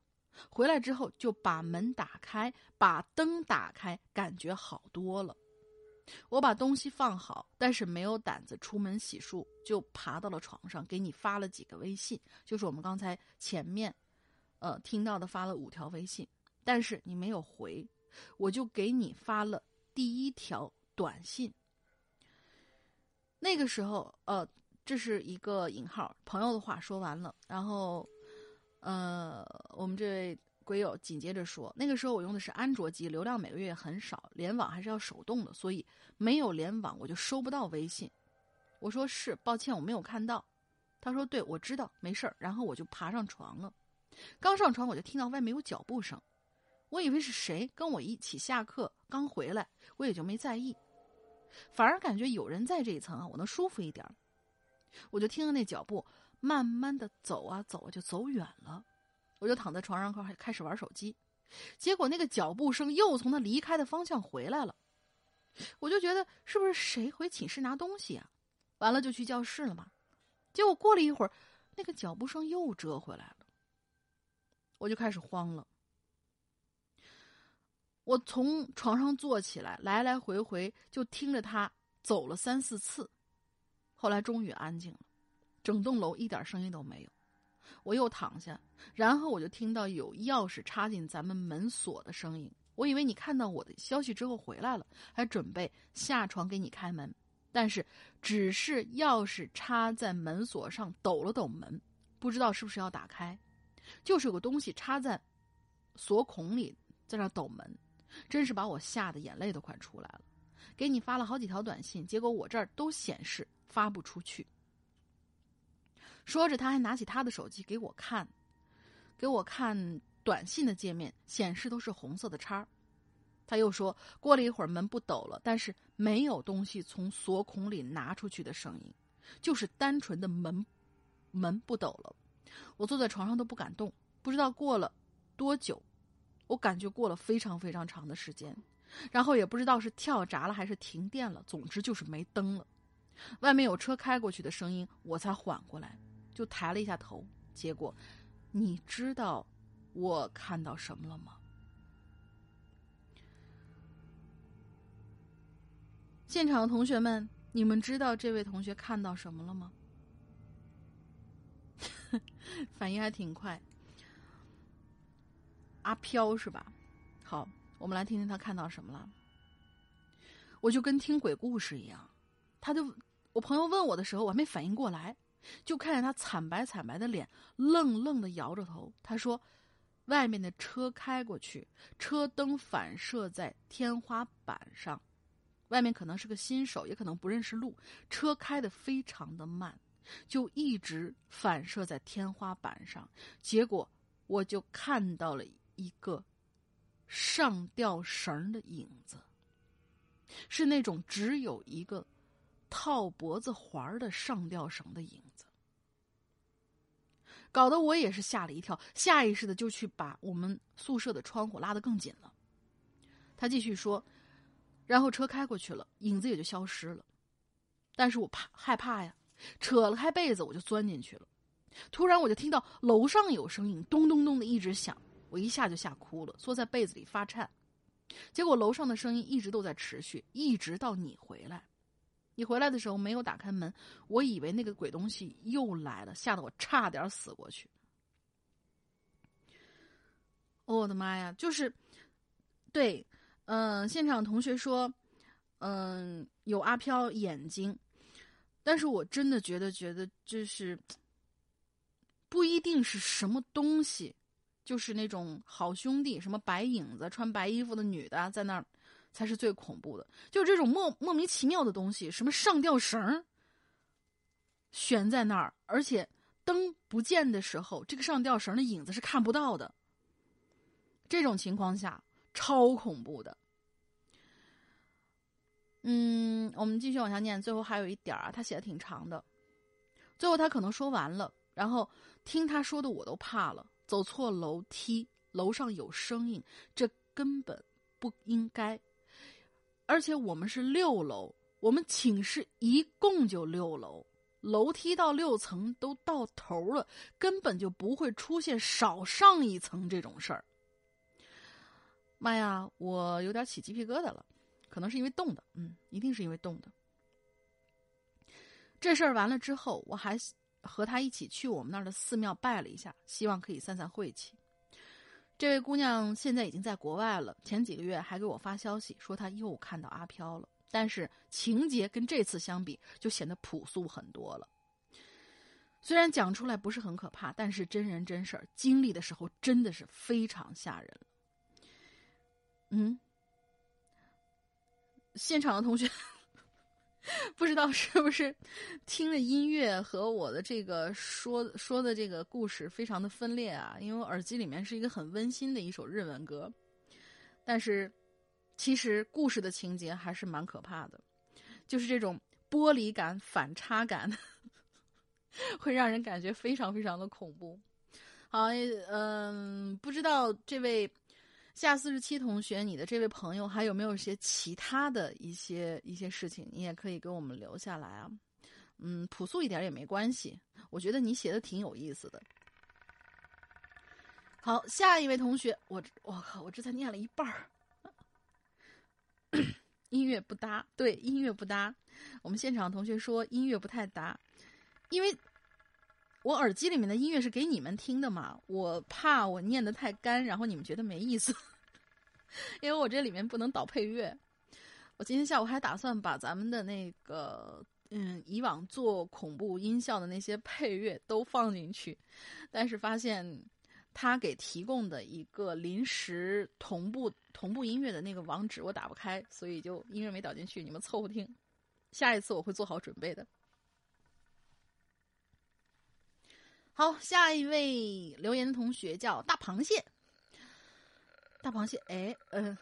回来之后就把门打开，把灯打开，感觉好多了。我把东西放好，但是没有胆子出门洗漱，就爬到了床上，给你发了几个微信，就是我们刚才前面，呃，听到的发了五条微信，但是你没有回，我就给你发了第一条短信。那个时候，呃，这是一个引号，朋友的话说完了，然后。呃，我们这位鬼友紧接着说，那个时候我用的是安卓机，流量每个月很少，联网还是要手动的，所以没有联网我就收不到微信。我说是，抱歉我没有看到。他说对，我知道，没事儿。然后我就爬上床了，刚上床我就听到外面有脚步声，我以为是谁跟我一起下课刚回来，我也就没在意，反而感觉有人在这一层啊，我能舒服一点。我就听到那脚步。慢慢的走啊走啊，就走远了。我就躺在床上开开始玩手机，结果那个脚步声又从他离开的方向回来了。我就觉得是不是谁回寝室拿东西啊？完了就去教室了嘛。结果过了一会儿，那个脚步声又折回来了。我就开始慌了。我从床上坐起来，来来回回就听着他走了三四次，后来终于安静了。整栋楼一点声音都没有，我又躺下，然后我就听到有钥匙插进咱们门锁的声音。我以为你看到我的消息之后回来了，还准备下床给你开门，但是只是钥匙插在门锁上，抖了抖门，不知道是不是要打开，就是有个东西插在锁孔里，在那抖门，真是把我吓得眼泪都快出来了。给你发了好几条短信，结果我这儿都显示发不出去。说着，他还拿起他的手机给我看，给我看短信的界面，显示都是红色的叉。他又说，过了一会儿门不抖了，但是没有东西从锁孔里拿出去的声音，就是单纯的门门不抖了。我坐在床上都不敢动，不知道过了多久，我感觉过了非常非常长的时间，然后也不知道是跳闸了还是停电了，总之就是没灯了。外面有车开过去的声音，我才缓过来。就抬了一下头，结果，你知道我看到什么了吗？现场的同学们，你们知道这位同学看到什么了吗？反应还挺快。阿飘是吧？好，我们来听听他看到什么了。我就跟听鬼故事一样，他就我朋友问我的时候，我还没反应过来。就看见他惨白惨白的脸，愣愣的摇着头。他说：“外面的车开过去，车灯反射在天花板上。外面可能是个新手，也可能不认识路。车开的非常的慢，就一直反射在天花板上。结果我就看到了一个上吊绳的影子，是那种只有一个。”套脖子环的上吊绳的影，搞得我也是吓了一跳，下意识的就去把我们宿舍的窗户拉得更紧了。他继续说，然后车开过去了，影子也就消失了。但是我怕害怕呀，扯了开被子我就钻进去了。突然我就听到楼上有声音，咚咚咚的一直响，我一下就吓哭了，缩在被子里发颤。结果楼上的声音一直都在持续，一直到你回来。你回来的时候没有打开门，我以为那个鬼东西又来了，吓得我差点死过去。我的妈呀！就是，对，嗯，现场同学说，嗯，有阿飘眼睛，但是我真的觉得，觉得就是不一定是什么东西，就是那种好兄弟，什么白影子、穿白衣服的女的在那儿，才是最恐怖的。就是这种莫莫名其妙的东西，什么上吊绳悬在那儿，而且灯不见的时候，这个上吊绳的影子是看不到的。这种情况下超恐怖的。嗯，我们继续往下念，最后还有一点啊，他写的挺长的。最后他可能说完了，然后听他说的我都怕了。走错楼梯，楼上有声音，这根本不应该。而且我们是六楼，我们寝室一共就六楼，楼梯到六层都到头了，根本就不会出现少上一层这种事儿。妈呀，我有点起鸡皮疙瘩了，可能是因为冻的，嗯，一定是因为冻的。这事儿完了之后，我还和他一起去我们那儿的寺庙拜了一下，希望可以散散晦气。这位姑娘现在已经在国外了，前几个月还给我发消息说她又看到阿飘了，但是情节跟这次相比就显得朴素很多了。虽然讲出来不是很可怕，但是真人真事儿经历的时候真的是非常吓人。嗯，现场的同学 不知道是不是听了音乐和我的这个说说的这个故事非常的分裂啊？因为我耳机里面是一个很温馨的一首日文歌，但是其实故事的情节还是蛮可怕的，就是这种剥离感、反差感，会让人感觉非常非常的恐怖。好，嗯，不知道这位。下四十七同学，你的这位朋友还有没有一些其他的一些一些事情？你也可以给我们留下来啊。嗯，朴素一点也没关系。我觉得你写的挺有意思的。好，下一位同学，我我靠，我这才念了一半儿。音乐不搭，对，音乐不搭。我们现场同学说音乐不太搭，因为我耳机里面的音乐是给你们听的嘛，我怕我念的太干，然后你们觉得没意思。因为我这里面不能导配乐，我今天下午还打算把咱们的那个嗯以往做恐怖音效的那些配乐都放进去，但是发现他给提供的一个临时同步同步音乐的那个网址我打不开，所以就音乐没导进去，你们凑合听。下一次我会做好准备的。好，下一位留言的同学叫大螃蟹。大螃蟹，哎，嗯，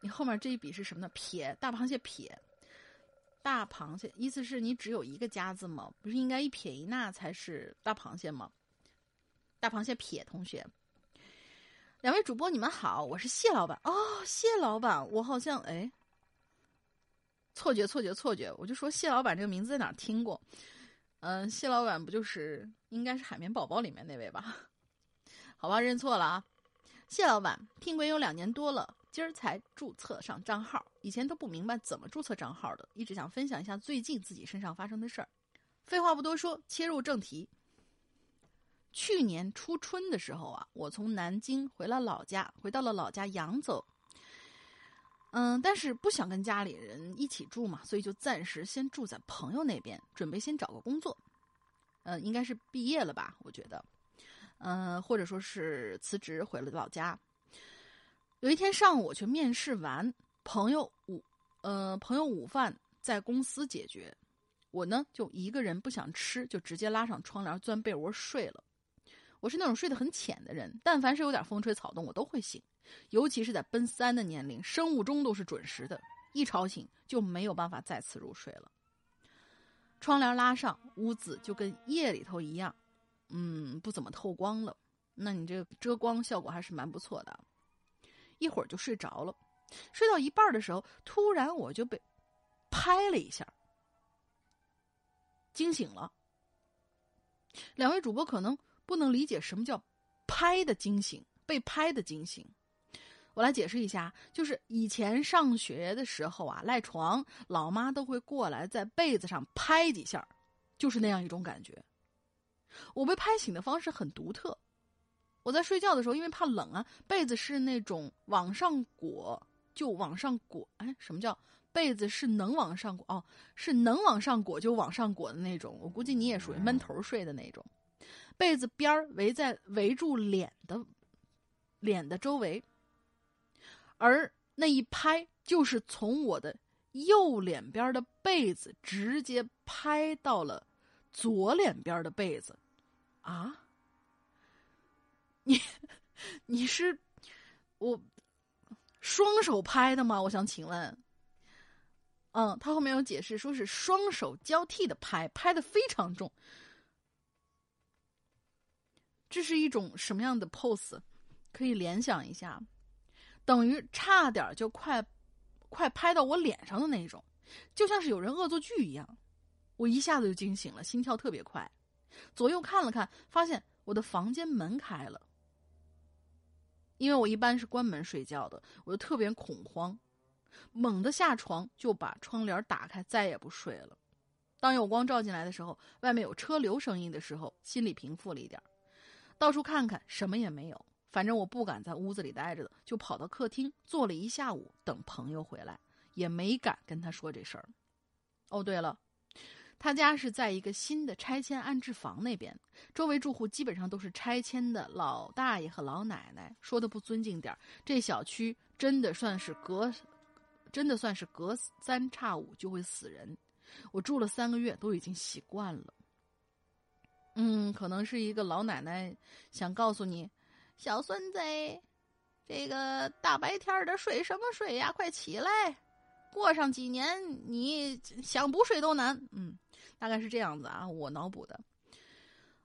你后面这一笔是什么呢？撇，大螃蟹撇，大螃蟹，意思是你只有一个家字吗？不是应该一撇一捺才是大螃蟹吗？大螃蟹撇同学，两位主播你们好，我是谢老板哦，谢老板，我好像哎，错觉错觉错觉，我就说谢老板这个名字在哪听过？嗯，谢老板不就是应该是海绵宝宝里面那位吧？好吧，认错了啊。谢老板，听鬼有两年多了，今儿才注册上账号，以前都不明白怎么注册账号的，一直想分享一下最近自己身上发生的事儿。废话不多说，切入正题。去年初春的时候啊，我从南京回了老家，回到了老家扬州。嗯，但是不想跟家里人一起住嘛，所以就暂时先住在朋友那边，准备先找个工作。嗯，应该是毕业了吧，我觉得。嗯，或者说是辞职回了老家。有一天上午，我去面试完，朋友午，呃，朋友午饭在公司解决，我呢就一个人不想吃，就直接拉上窗帘钻被窝睡了。我是那种睡得很浅的人，但凡是有点风吹草动，我都会醒。尤其是在奔三的年龄，生物钟都是准时的，一吵醒就没有办法再次入睡了。窗帘拉上，屋子就跟夜里头一样。嗯，不怎么透光了，那你这个遮光效果还是蛮不错的。一会儿就睡着了，睡到一半的时候，突然我就被拍了一下，惊醒了。两位主播可能不能理解什么叫拍的惊醒，被拍的惊醒。我来解释一下，就是以前上学的时候啊，赖床，老妈都会过来在被子上拍几下，就是那样一种感觉。我被拍醒的方式很独特，我在睡觉的时候，因为怕冷啊，被子是那种往上裹就往上裹。哎，什么叫被子是能往上裹？哦，是能往上裹就往上裹的那种。我估计你也属于闷头睡的那种。被子边儿围在围住脸的脸的周围，而那一拍就是从我的右脸边的被子直接拍到了左脸边的被子，啊？你你是我双手拍的吗？我想请问。嗯，他后面有解释，说是双手交替的拍，拍的非常重。这是一种什么样的 pose？可以联想一下，等于差点就快快拍到我脸上的那种，就像是有人恶作剧一样。我一下子就惊醒了，心跳特别快，左右看了看，发现我的房间门开了。因为我一般是关门睡觉的，我就特别恐慌，猛地下床就把窗帘打开，再也不睡了。当有光照进来的时候，外面有车流声音的时候，心里平复了一点。到处看看，什么也没有。反正我不敢在屋子里待着的，就跑到客厅坐了一下午，等朋友回来，也没敢跟他说这事儿。哦，对了，他家是在一个新的拆迁安置房那边，周围住户基本上都是拆迁的老大爷和老奶奶。说的不尊敬点这小区真的算是隔，真的算是隔三差五就会死人。我住了三个月，都已经习惯了。嗯，可能是一个老奶奶想告诉你，小孙子，这个大白天的睡什么睡呀？快起来，过上几年你想不睡都难。嗯，大概是这样子啊，我脑补的。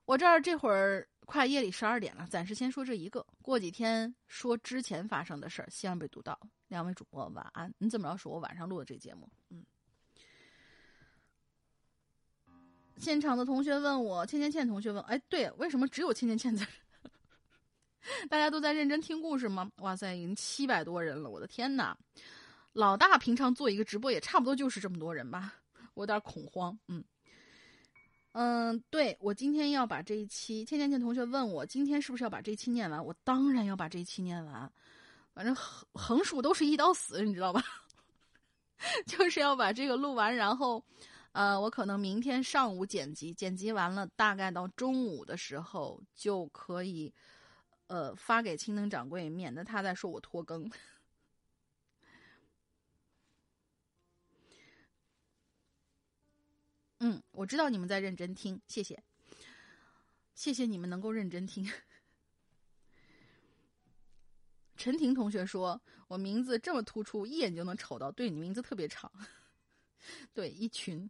我这儿这会儿快夜里十二点了，暂时先说这一个，过几天说之前发生的事儿，希望被读到。两位主播晚安。你怎么着？是我晚上录的这节目？嗯。现场的同学问我，倩倩倩同学问，哎，对，为什么只有倩倩倩在？大家都在认真听故事吗？哇塞，已经七百多人了，我的天哪！老大平常做一个直播也差不多就是这么多人吧，我有点恐慌。嗯嗯，对我今天要把这一期，倩倩倩同学问我今天是不是要把这一期念完？我当然要把这一期念完，反正横横竖都是一刀死，你知道吧？就是要把这个录完，然后。呃，我可能明天上午剪辑，剪辑完了，大概到中午的时候就可以，呃，发给青灯掌柜，免得他再说我拖更。嗯，我知道你们在认真听，谢谢，谢谢你们能够认真听。陈婷同学说：“我名字这么突出，一眼就能瞅到。”对你名字特别长，对一群。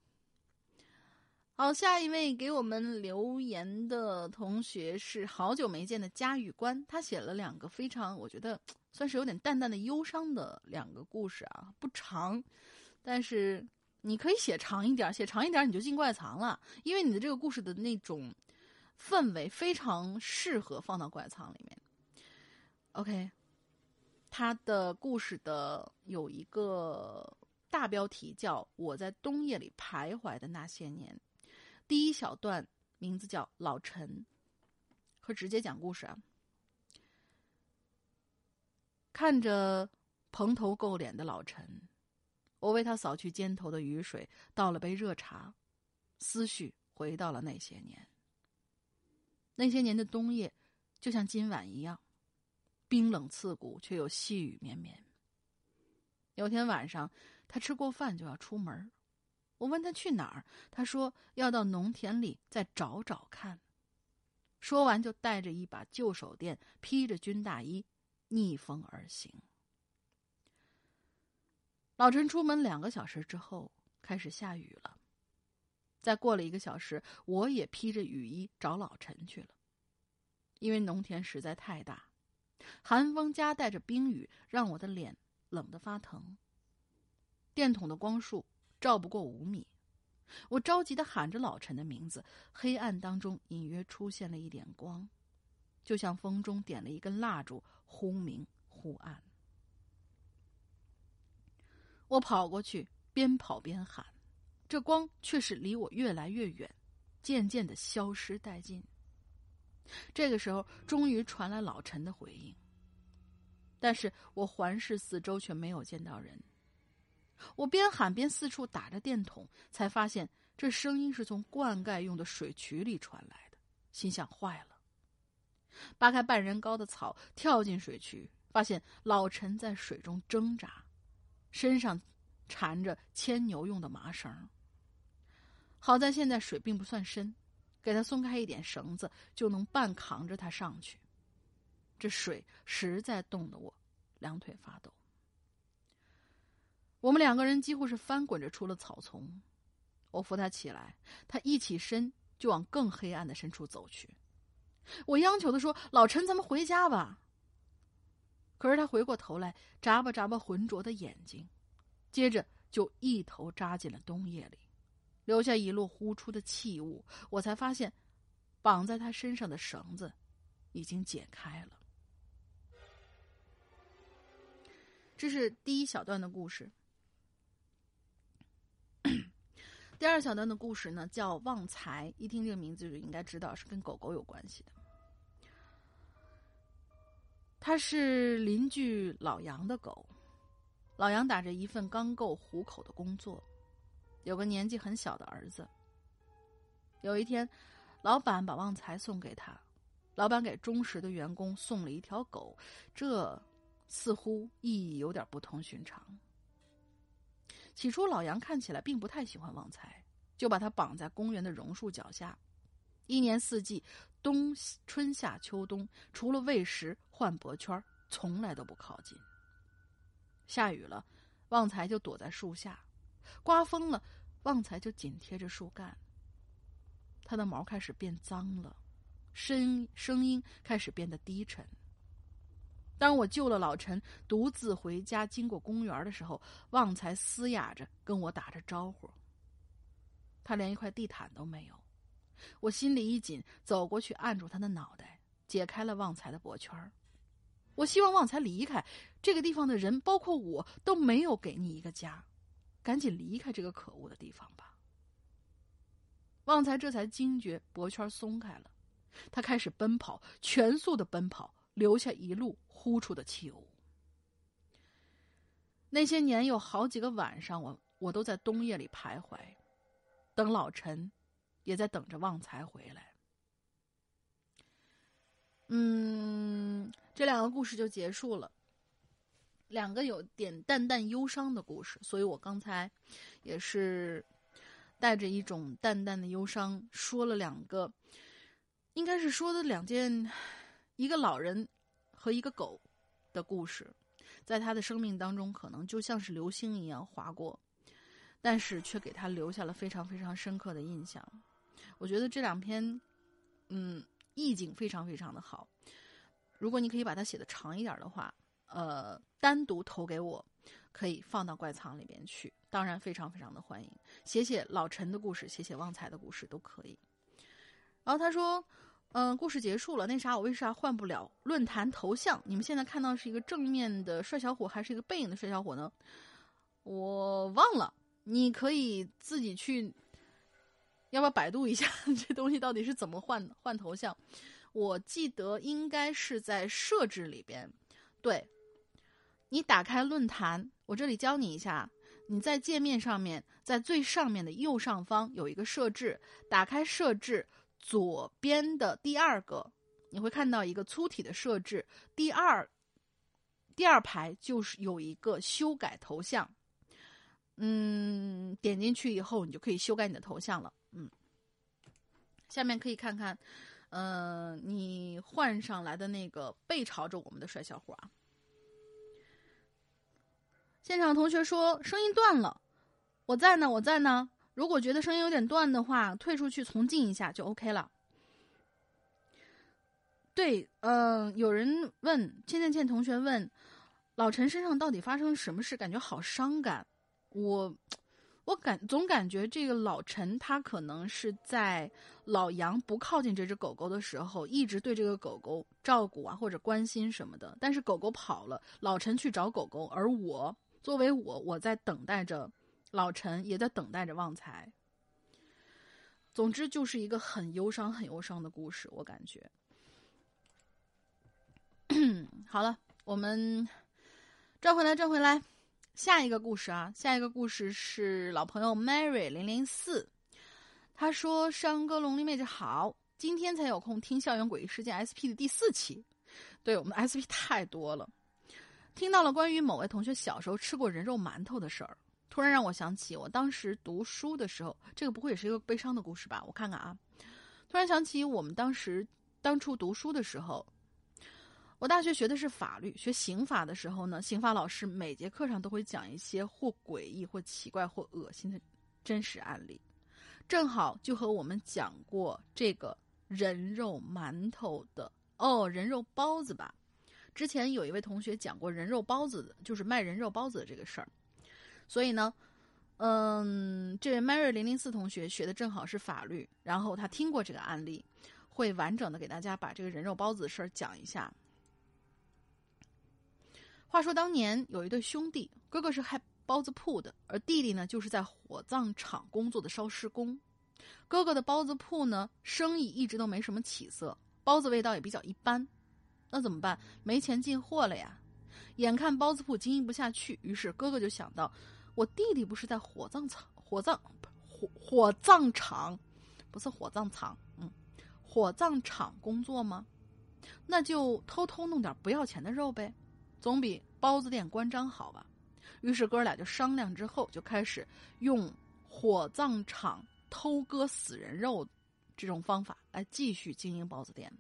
好，下一位给我们留言的同学是好久没见的嘉峪关，他写了两个非常，我觉得算是有点淡淡的忧伤的两个故事啊，不长，但是你可以写长一点，写长一点你就进怪藏了，因为你的这个故事的那种氛围非常适合放到怪藏里面。OK，他的故事的有一个大标题叫《我在冬夜里徘徊的那些年》。第一小段名字叫老陈，和直接讲故事啊。看着蓬头垢脸的老陈，我为他扫去肩头的雨水，倒了杯热茶，思绪回到了那些年。那些年的冬夜，就像今晚一样，冰冷刺骨，却又细雨绵绵。有天晚上，他吃过饭就要出门我问他去哪儿，他说要到农田里再找找看。说完就带着一把旧手电，披着军大衣，逆风而行。老陈出门两个小时之后，开始下雨了。再过了一个小时，我也披着雨衣找老陈去了，因为农田实在太大，寒风夹带着冰雨，让我的脸冷得发疼。电筒的光束。照不过五米，我着急的喊着老陈的名字。黑暗当中隐约出现了一点光，就像风中点了一根蜡烛，忽明忽暗。我跑过去，边跑边喊，这光却是离我越来越远，渐渐的消失殆尽。这个时候，终于传来老陈的回应。但是我环视四周，却没有见到人。我边喊边四处打着电筒，才发现这声音是从灌溉用的水渠里传来的。心想坏了，扒开半人高的草，跳进水渠，发现老陈在水中挣扎，身上缠着牵牛用的麻绳。好在现在水并不算深，给他松开一点绳子，就能半扛着他上去。这水实在冻得我两腿发抖。我们两个人几乎是翻滚着出了草丛，我扶他起来，他一起身就往更黑暗的深处走去。我央求的说：“老陈，咱们回家吧。”可是他回过头来，眨巴眨巴浑浊的眼睛，接着就一头扎进了冬夜里。留下一路呼出的气雾，我才发现，绑在他身上的绳子已经解开了。这是第一小段的故事。第二小段的故事呢，叫旺财。一听这个名字就应该知道是跟狗狗有关系的。它是邻居老杨的狗，老杨打着一份刚够糊口的工作。有个年纪很小的儿子。有一天，老板把旺财送给他，老板给忠实的员工送了一条狗，这似乎意义有点不同寻常。起初，老杨看起来并不太喜欢旺财，就把他绑在公园的榕树脚下，一年四季，冬春夏秋冬，除了喂食、换脖圈，从来都不靠近。下雨了，旺财就躲在树下。刮风了，旺财就紧贴着树干。他的毛开始变脏了，声声音开始变得低沉。当我救了老陈，独自回家，经过公园的时候，旺财嘶哑着跟我打着招呼。他连一块地毯都没有，我心里一紧，走过去按住他的脑袋，解开了旺财的脖圈我希望旺财离开这个地方的人，包括我，都没有给你一个家。赶紧离开这个可恶的地方吧！旺财这才惊觉脖圈松开了，他开始奔跑，全速的奔跑，留下一路呼出的气雾。那些年有好几个晚上，我我都在冬夜里徘徊，等老陈，也在等着旺财回来。嗯，这两个故事就结束了。两个有点淡淡忧伤的故事，所以我刚才也是带着一种淡淡的忧伤说了两个，应该是说的两件，一个老人和一个狗的故事，在他的生命当中可能就像是流星一样划过，但是却给他留下了非常非常深刻的印象。我觉得这两篇，嗯，意境非常非常的好。如果你可以把它写的长一点的话。呃，单独投给我，可以放到怪藏里边去。当然，非常非常的欢迎，写写老陈的故事，写写旺财的故事都可以。然后他说：“嗯，故事结束了，那啥，我为啥换不了论坛头像？你们现在看到是一个正面的帅小伙，还是一个背影的帅小伙呢？我忘了，你可以自己去，要不要百度一下 这东西到底是怎么换换头像？我记得应该是在设置里边，对。”你打开论坛，我这里教你一下。你在界面上面，在最上面的右上方有一个设置，打开设置，左边的第二个，你会看到一个粗体的设置，第二第二排就是有一个修改头像。嗯，点进去以后，你就可以修改你的头像了。嗯，下面可以看看，呃，你换上来的那个背朝着我们的帅小伙啊。现场同学说声音断了，我在呢，我在呢。如果觉得声音有点断的话，退出去重进一下就 OK 了。对，嗯，有人问倩倩倩同学问，老陈身上到底发生什么事？感觉好伤感。我，我感总感觉这个老陈他可能是在老杨不靠近这只狗狗的时候，一直对这个狗狗照顾啊或者关心什么的。但是狗狗跑了，老陈去找狗狗，而我。作为我，我在等待着老陈，也在等待着旺财。总之，就是一个很忧伤、很忧伤的故事。我感觉，好了，我们转回来，转回来，下一个故事啊，下一个故事是老朋友 Mary 零零四，他说：“山哥龙鳞妹子好，今天才有空听《校园诡异事件 SP》的第四期，对我们 SP 太多了，听到了关于某位同学小时候吃过人肉馒头的事儿，突然让我想起我当时读书的时候，这个不会也是一个悲伤的故事吧？我看看啊，突然想起我们当时当初读书的时候。”我大学学的是法律，学刑法的时候呢，刑法老师每节课上都会讲一些或诡异、或奇怪、或恶心的真实案例，正好就和我们讲过这个人肉馒头的哦，人肉包子吧。之前有一位同学讲过人肉包子的，就是卖人肉包子的这个事儿，所以呢，嗯，这位 Mary 零零四同学学的正好是法律，然后他听过这个案例，会完整的给大家把这个人肉包子的事儿讲一下。话说当年有一对兄弟，哥哥是开包子铺的，而弟弟呢就是在火葬场工作的烧尸工。哥哥的包子铺呢生意一直都没什么起色，包子味道也比较一般。那怎么办？没钱进货了呀！眼看包子铺经营不下去，于是哥哥就想到：我弟弟不是在火葬场、火葬火火葬场，不是火葬场，嗯，火葬场工作吗？那就偷偷弄点不要钱的肉呗。总比包子店关张好吧？于是哥俩就商量之后，就开始用火葬场偷割死人肉这种方法来继续经营包子店。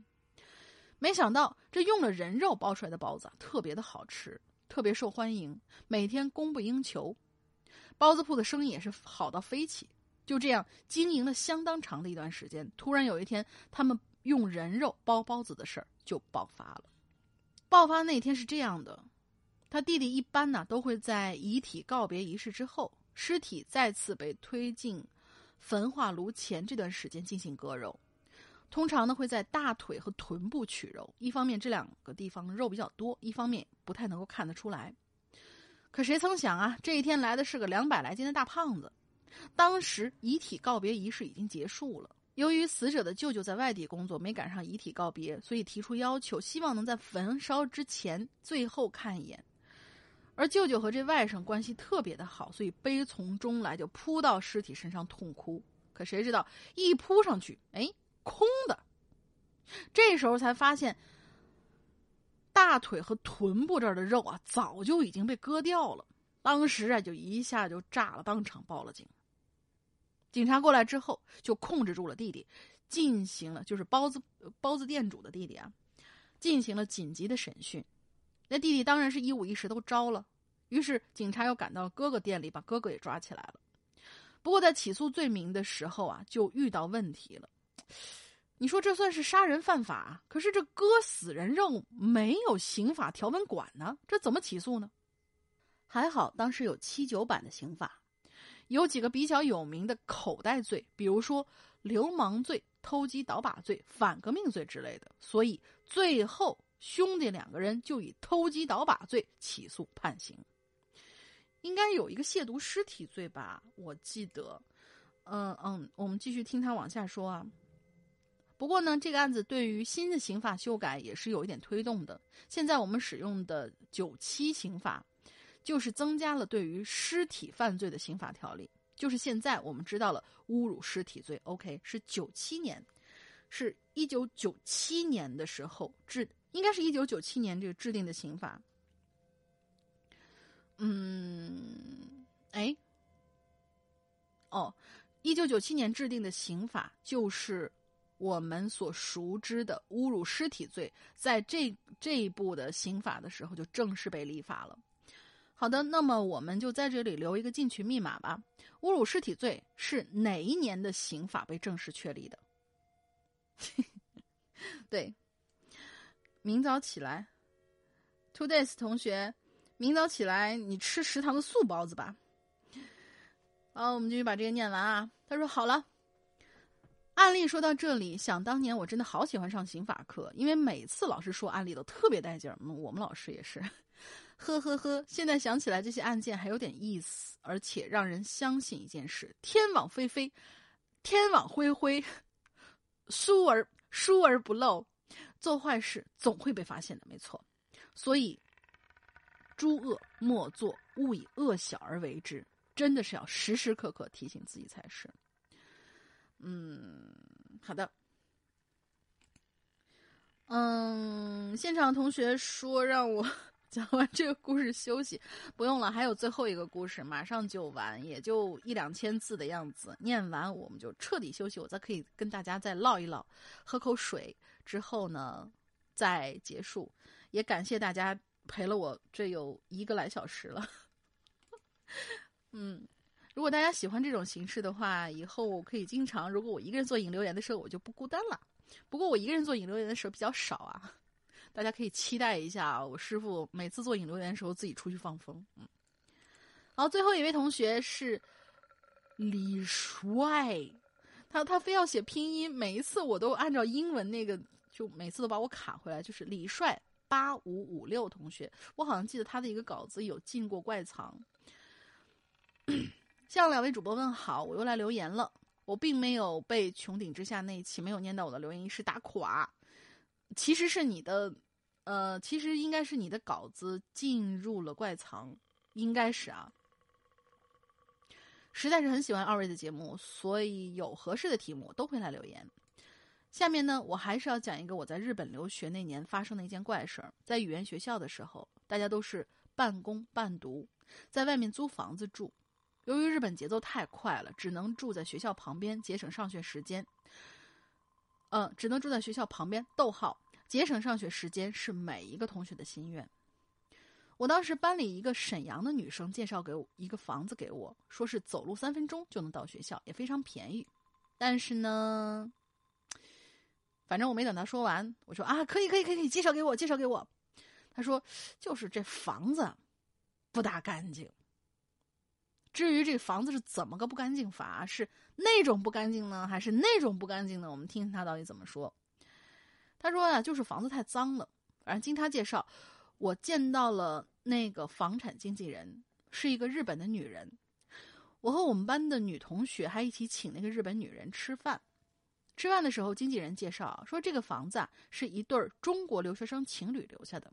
没想到这用了人肉包出来的包子特别的好吃，特别受欢迎，每天供不应求，包子铺的生意也是好到飞起。就这样经营了相当长的一段时间，突然有一天，他们用人肉包包子的事儿就爆发了。爆发那天是这样的，他弟弟一般呢都会在遗体告别仪式之后，尸体再次被推进焚化炉前这段时间进行割肉，通常呢会在大腿和臀部取肉，一方面这两个地方肉比较多，一方面不太能够看得出来。可谁曾想啊，这一天来的是个两百来斤的大胖子。当时遗体告别仪式已经结束了。由于死者的舅舅在外地工作，没赶上遗体告别，所以提出要求，希望能在焚烧之前最后看一眼。而舅舅和这外甥关系特别的好，所以悲从中来，就扑到尸体身上痛哭。可谁知道一扑上去，哎，空的。这时候才发现，大腿和臀部这儿的肉啊，早就已经被割掉了。当时啊，就一下就炸了，当场报了警。警察过来之后，就控制住了弟弟，进行了就是包子包子店主的弟弟啊，进行了紧急的审讯。那弟弟当然是一五一十都招了。于是警察又赶到哥哥店里，把哥哥也抓起来了。不过在起诉罪名的时候啊，就遇到问题了。你说这算是杀人犯法，可是这割死人肉没有刑法条文管呢，这怎么起诉呢？还好当时有七九版的刑法。有几个比较有名的口袋罪，比如说流氓罪、偷鸡倒把罪、反革命罪之类的，所以最后兄弟两个人就以偷鸡倒把罪起诉判刑。应该有一个亵渎尸体罪吧？我记得，嗯嗯，我们继续听他往下说啊。不过呢，这个案子对于新的刑法修改也是有一点推动的。现在我们使用的九七刑法。就是增加了对于尸体犯罪的刑法条例，就是现在我们知道了侮辱尸体罪。OK，是九七年，是一九九七年的时候制，应该是一九九七年这个制定的刑法。嗯，哎，哦，一九九七年制定的刑法就是我们所熟知的侮辱尸体罪，在这这一步的刑法的时候就正式被立法了。好的，那么我们就在这里留一个进群密码吧。侮辱尸体罪是哪一年的刑法被正式确立的？对，明早起来，Two Days 同学，明早起来你吃食堂的素包子吧。好，我们继续把这个念完啊。他说好了，案例说到这里，想当年我真的好喜欢上刑法课，因为每次老师说案例都特别带劲儿。我们老师也是。呵呵呵，现在想起来这些案件还有点意思，而且让人相信一件事：天网恢恢，天网恢恢，疏而疏而不漏，做坏事总会被发现的。没错，所以，诸恶莫作，勿以恶小而为之，真的是要时时刻刻提醒自己才是。嗯，好的。嗯，现场同学说让我讲完这个故事休息，不用了，还有最后一个故事，马上就完，也就一两千字的样子，念完我们就彻底休息，我再可以跟大家再唠一唠，喝口水之后呢，再结束。也感谢大家陪了我这有一个来小时了。嗯，如果大家喜欢这种形式的话，以后我可以经常，如果我一个人做引流言的时候，我就不孤单了。不过我一个人做引流员的时候比较少啊，大家可以期待一下我师傅每次做引流员的时候自己出去放风。嗯，好，最后一位同学是李帅，他他非要写拼音，每一次我都按照英文那个，就每次都把我卡回来。就是李帅八五五六同学，我好像记得他的一个稿子有进过怪藏。向两位主播问好，我又来留言了。我并没有被穹顶之下那一期没有念到我的留言是打垮，其实是你的，呃，其实应该是你的稿子进入了怪藏，应该是啊。实在是很喜欢二位的节目，所以有合适的题目都会来留言。下面呢，我还是要讲一个我在日本留学那年发生的一件怪事儿。在语言学校的时候，大家都是半工半读，在外面租房子住。由于日本节奏太快了，只能住在学校旁边，节省上学时间。嗯，只能住在学校旁边。逗号，节省上学时间是每一个同学的心愿。我当时班里一个沈阳的女生介绍给我一个房子给我，说是走路三分钟就能到学校，也非常便宜。但是呢，反正我没等她说完，我说啊，可以可以可以可以，介绍给我，介绍给我。她说就是这房子不大干净。至于这房子是怎么个不干净法，是那种不干净呢，还是那种不干净呢？我们听听他到底怎么说。他说呀，就是房子太脏了。反正经他介绍，我见到了那个房产经纪人，是一个日本的女人。我和我们班的女同学还一起请那个日本女人吃饭。吃饭的时候，经纪人介绍说，这个房子啊，是一对中国留学生情侣留下的。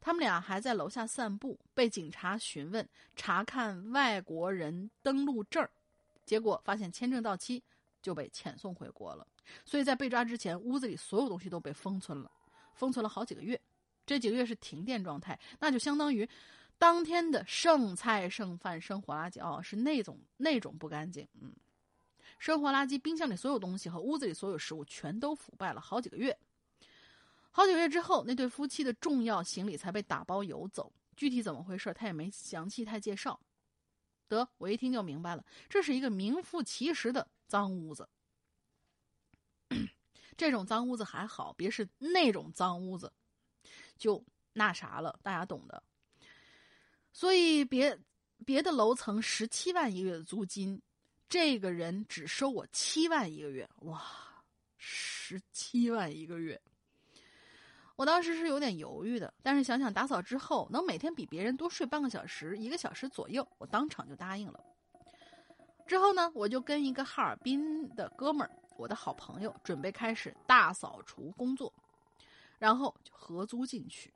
他们俩还在楼下散步，被警察询问查看外国人登陆证结果发现签证到期，就被遣送回国了。所以在被抓之前，屋子里所有东西都被封存了，封存了好几个月。这几个月是停电状态，那就相当于当天的剩菜剩饭、生活垃圾哦，是那种那种不干净。嗯，生活垃圾，冰箱里所有东西和屋子里所有食物全都腐败了好几个月。好几个月之后，那对夫妻的重要行李才被打包邮走。具体怎么回事，他也没详细太介绍。得，我一听就明白了，这是一个名副其实的脏屋子。这种脏屋子还好，别是那种脏屋子，就那啥了，大家懂的。所以别别的楼层十七万一个月的租金，这个人只收我七万一个月，哇，十七万一个月。我当时是有点犹豫的，但是想想打扫之后能每天比别人多睡半个小时、一个小时左右，我当场就答应了。之后呢，我就跟一个哈尔滨的哥们儿，我的好朋友，准备开始大扫除工作，然后就合租进去，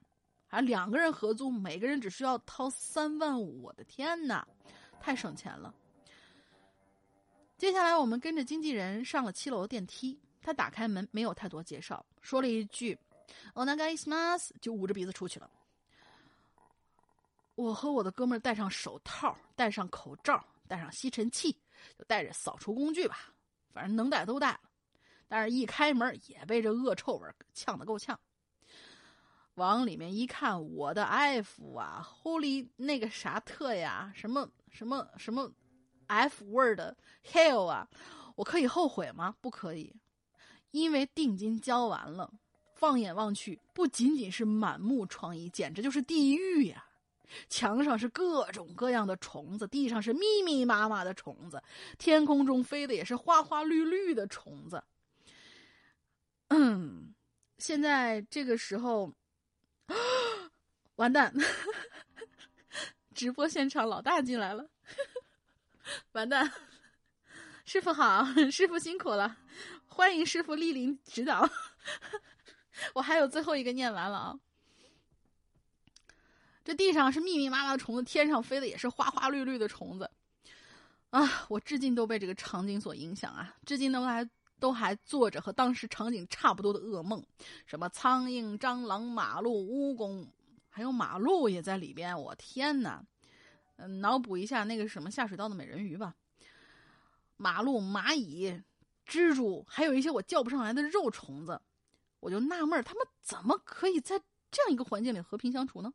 还两个人合租，每个人只需要掏三万五，我的天哪，太省钱了。接下来我们跟着经纪人上了七楼电梯，他打开门，没有太多介绍，说了一句。哦，那个伊斯马斯就捂着鼻子出去了。我和我的哥们儿戴上手套，戴上口罩，戴上吸尘器，就带着扫除工具吧，反正能带都带了。但是，一开门也被这恶臭味呛得够呛。往里面一看，我的 F 啊，Holy 那个啥特呀，什么什么什么 F word hell 啊，我可以后悔吗？不可以，因为定金交完了。放眼望去，不仅仅是满目疮痍，简直就是地狱呀！墙上是各种各样的虫子，地上是密密麻麻的虫子，天空中飞的也是花花绿绿的虫子。嗯，现在这个时候，完蛋！直播现场老大进来了，完蛋！师傅好，师傅辛苦了，欢迎师傅莅临指导。我还有最后一个念完了啊！这地上是密密麻麻的虫子，天上飞的也是花花绿绿的虫子，啊！我至今都被这个场景所影响啊，至今都还都还做着和当时场景差不多的噩梦，什么苍蝇、蟑螂、马路、蜈蚣，还有马路也在里边，我天哪！嗯，脑补一下那个什么下水道的美人鱼吧，马路、蚂蚁、蜘蛛，还有一些我叫不上来的肉虫子，我就纳闷他们怎么可以在这样一个环境里和平相处呢？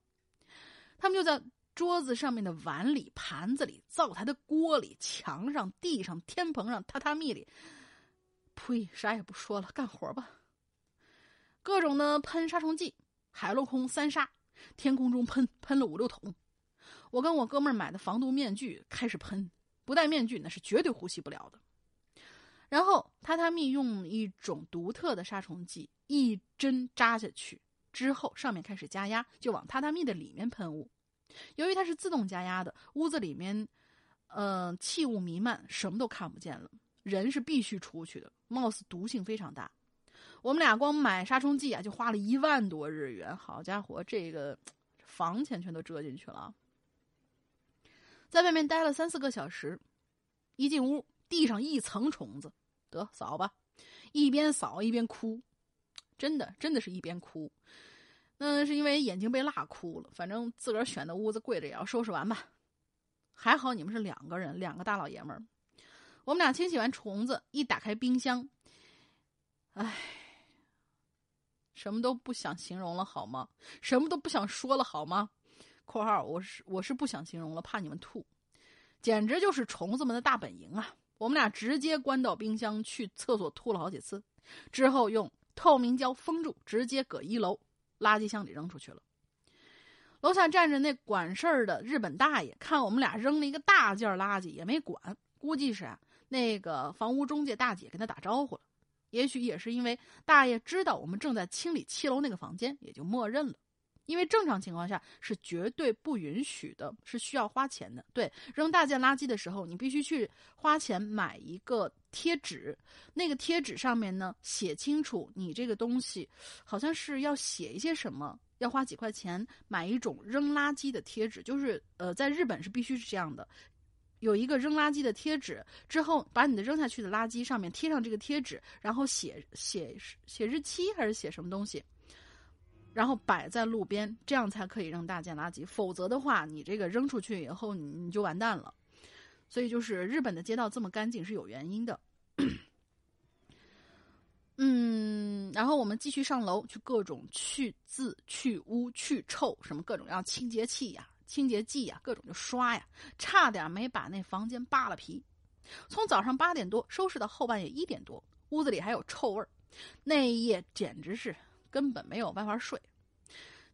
他们就在桌子上面的碗里、盘子里、灶台的锅里、墙上、地上、天棚上、榻榻米里，呸，啥也不说了，干活吧。各种的喷杀虫剂，海陆空三杀，天空中喷喷了五六桶。我跟我哥们儿买的防毒面具开始喷，不戴面具那是绝对呼吸不了的。然后榻榻米用一种独特的杀虫剂，一针扎下去之后，上面开始加压，就往榻榻米的里面喷雾。由于它是自动加压的，屋子里面，呃，气雾弥漫，什么都看不见了。人是必须出去的，貌似毒性非常大。我们俩光买杀虫剂啊，就花了一万多日元。好家伙，这个房钱全都折进去了。在外面待了三四个小时，一进屋，地上一层虫子，得扫吧，一边扫一边哭，真的，真的是一边哭。那是因为眼睛被辣哭了。反正自个儿选的屋子，跪着也要收拾完吧。还好你们是两个人，两个大老爷们儿。我们俩清洗完虫子，一打开冰箱，唉，什么都不想形容了，好吗？什么都不想说了，好吗？括号，我是我是不想形容了，怕你们吐，简直就是虫子们的大本营啊！我们俩直接关到冰箱去厕所吐了好几次，之后用透明胶封住，直接搁一楼垃圾箱里扔出去了。楼下站着那管事儿的日本大爷，看我们俩扔了一个大件垃圾也没管，估计是啊，那个房屋中介大姐跟他打招呼了，也许也是因为大爷知道我们正在清理七楼那个房间，也就默认了。因为正常情况下是绝对不允许的，是需要花钱的。对，扔大件垃圾的时候，你必须去花钱买一个贴纸，那个贴纸上面呢写清楚你这个东西，好像是要写一些什么，要花几块钱买一种扔垃圾的贴纸，就是呃，在日本是必须是这样的，有一个扔垃圾的贴纸，之后把你的扔下去的垃圾上面贴上这个贴纸，然后写写写日期还是写什么东西。然后摆在路边，这样才可以扔大件垃圾。否则的话，你这个扔出去以后，你你就完蛋了。所以，就是日本的街道这么干净是有原因的。嗯，然后我们继续上楼去各种去渍、去污、去臭，什么各种要清洁剂呀、清洁剂呀，各种就刷呀，差点没把那房间扒了皮。从早上八点多收拾到后半夜一点多，屋子里还有臭味儿。那一夜简直是。根本没有办法睡，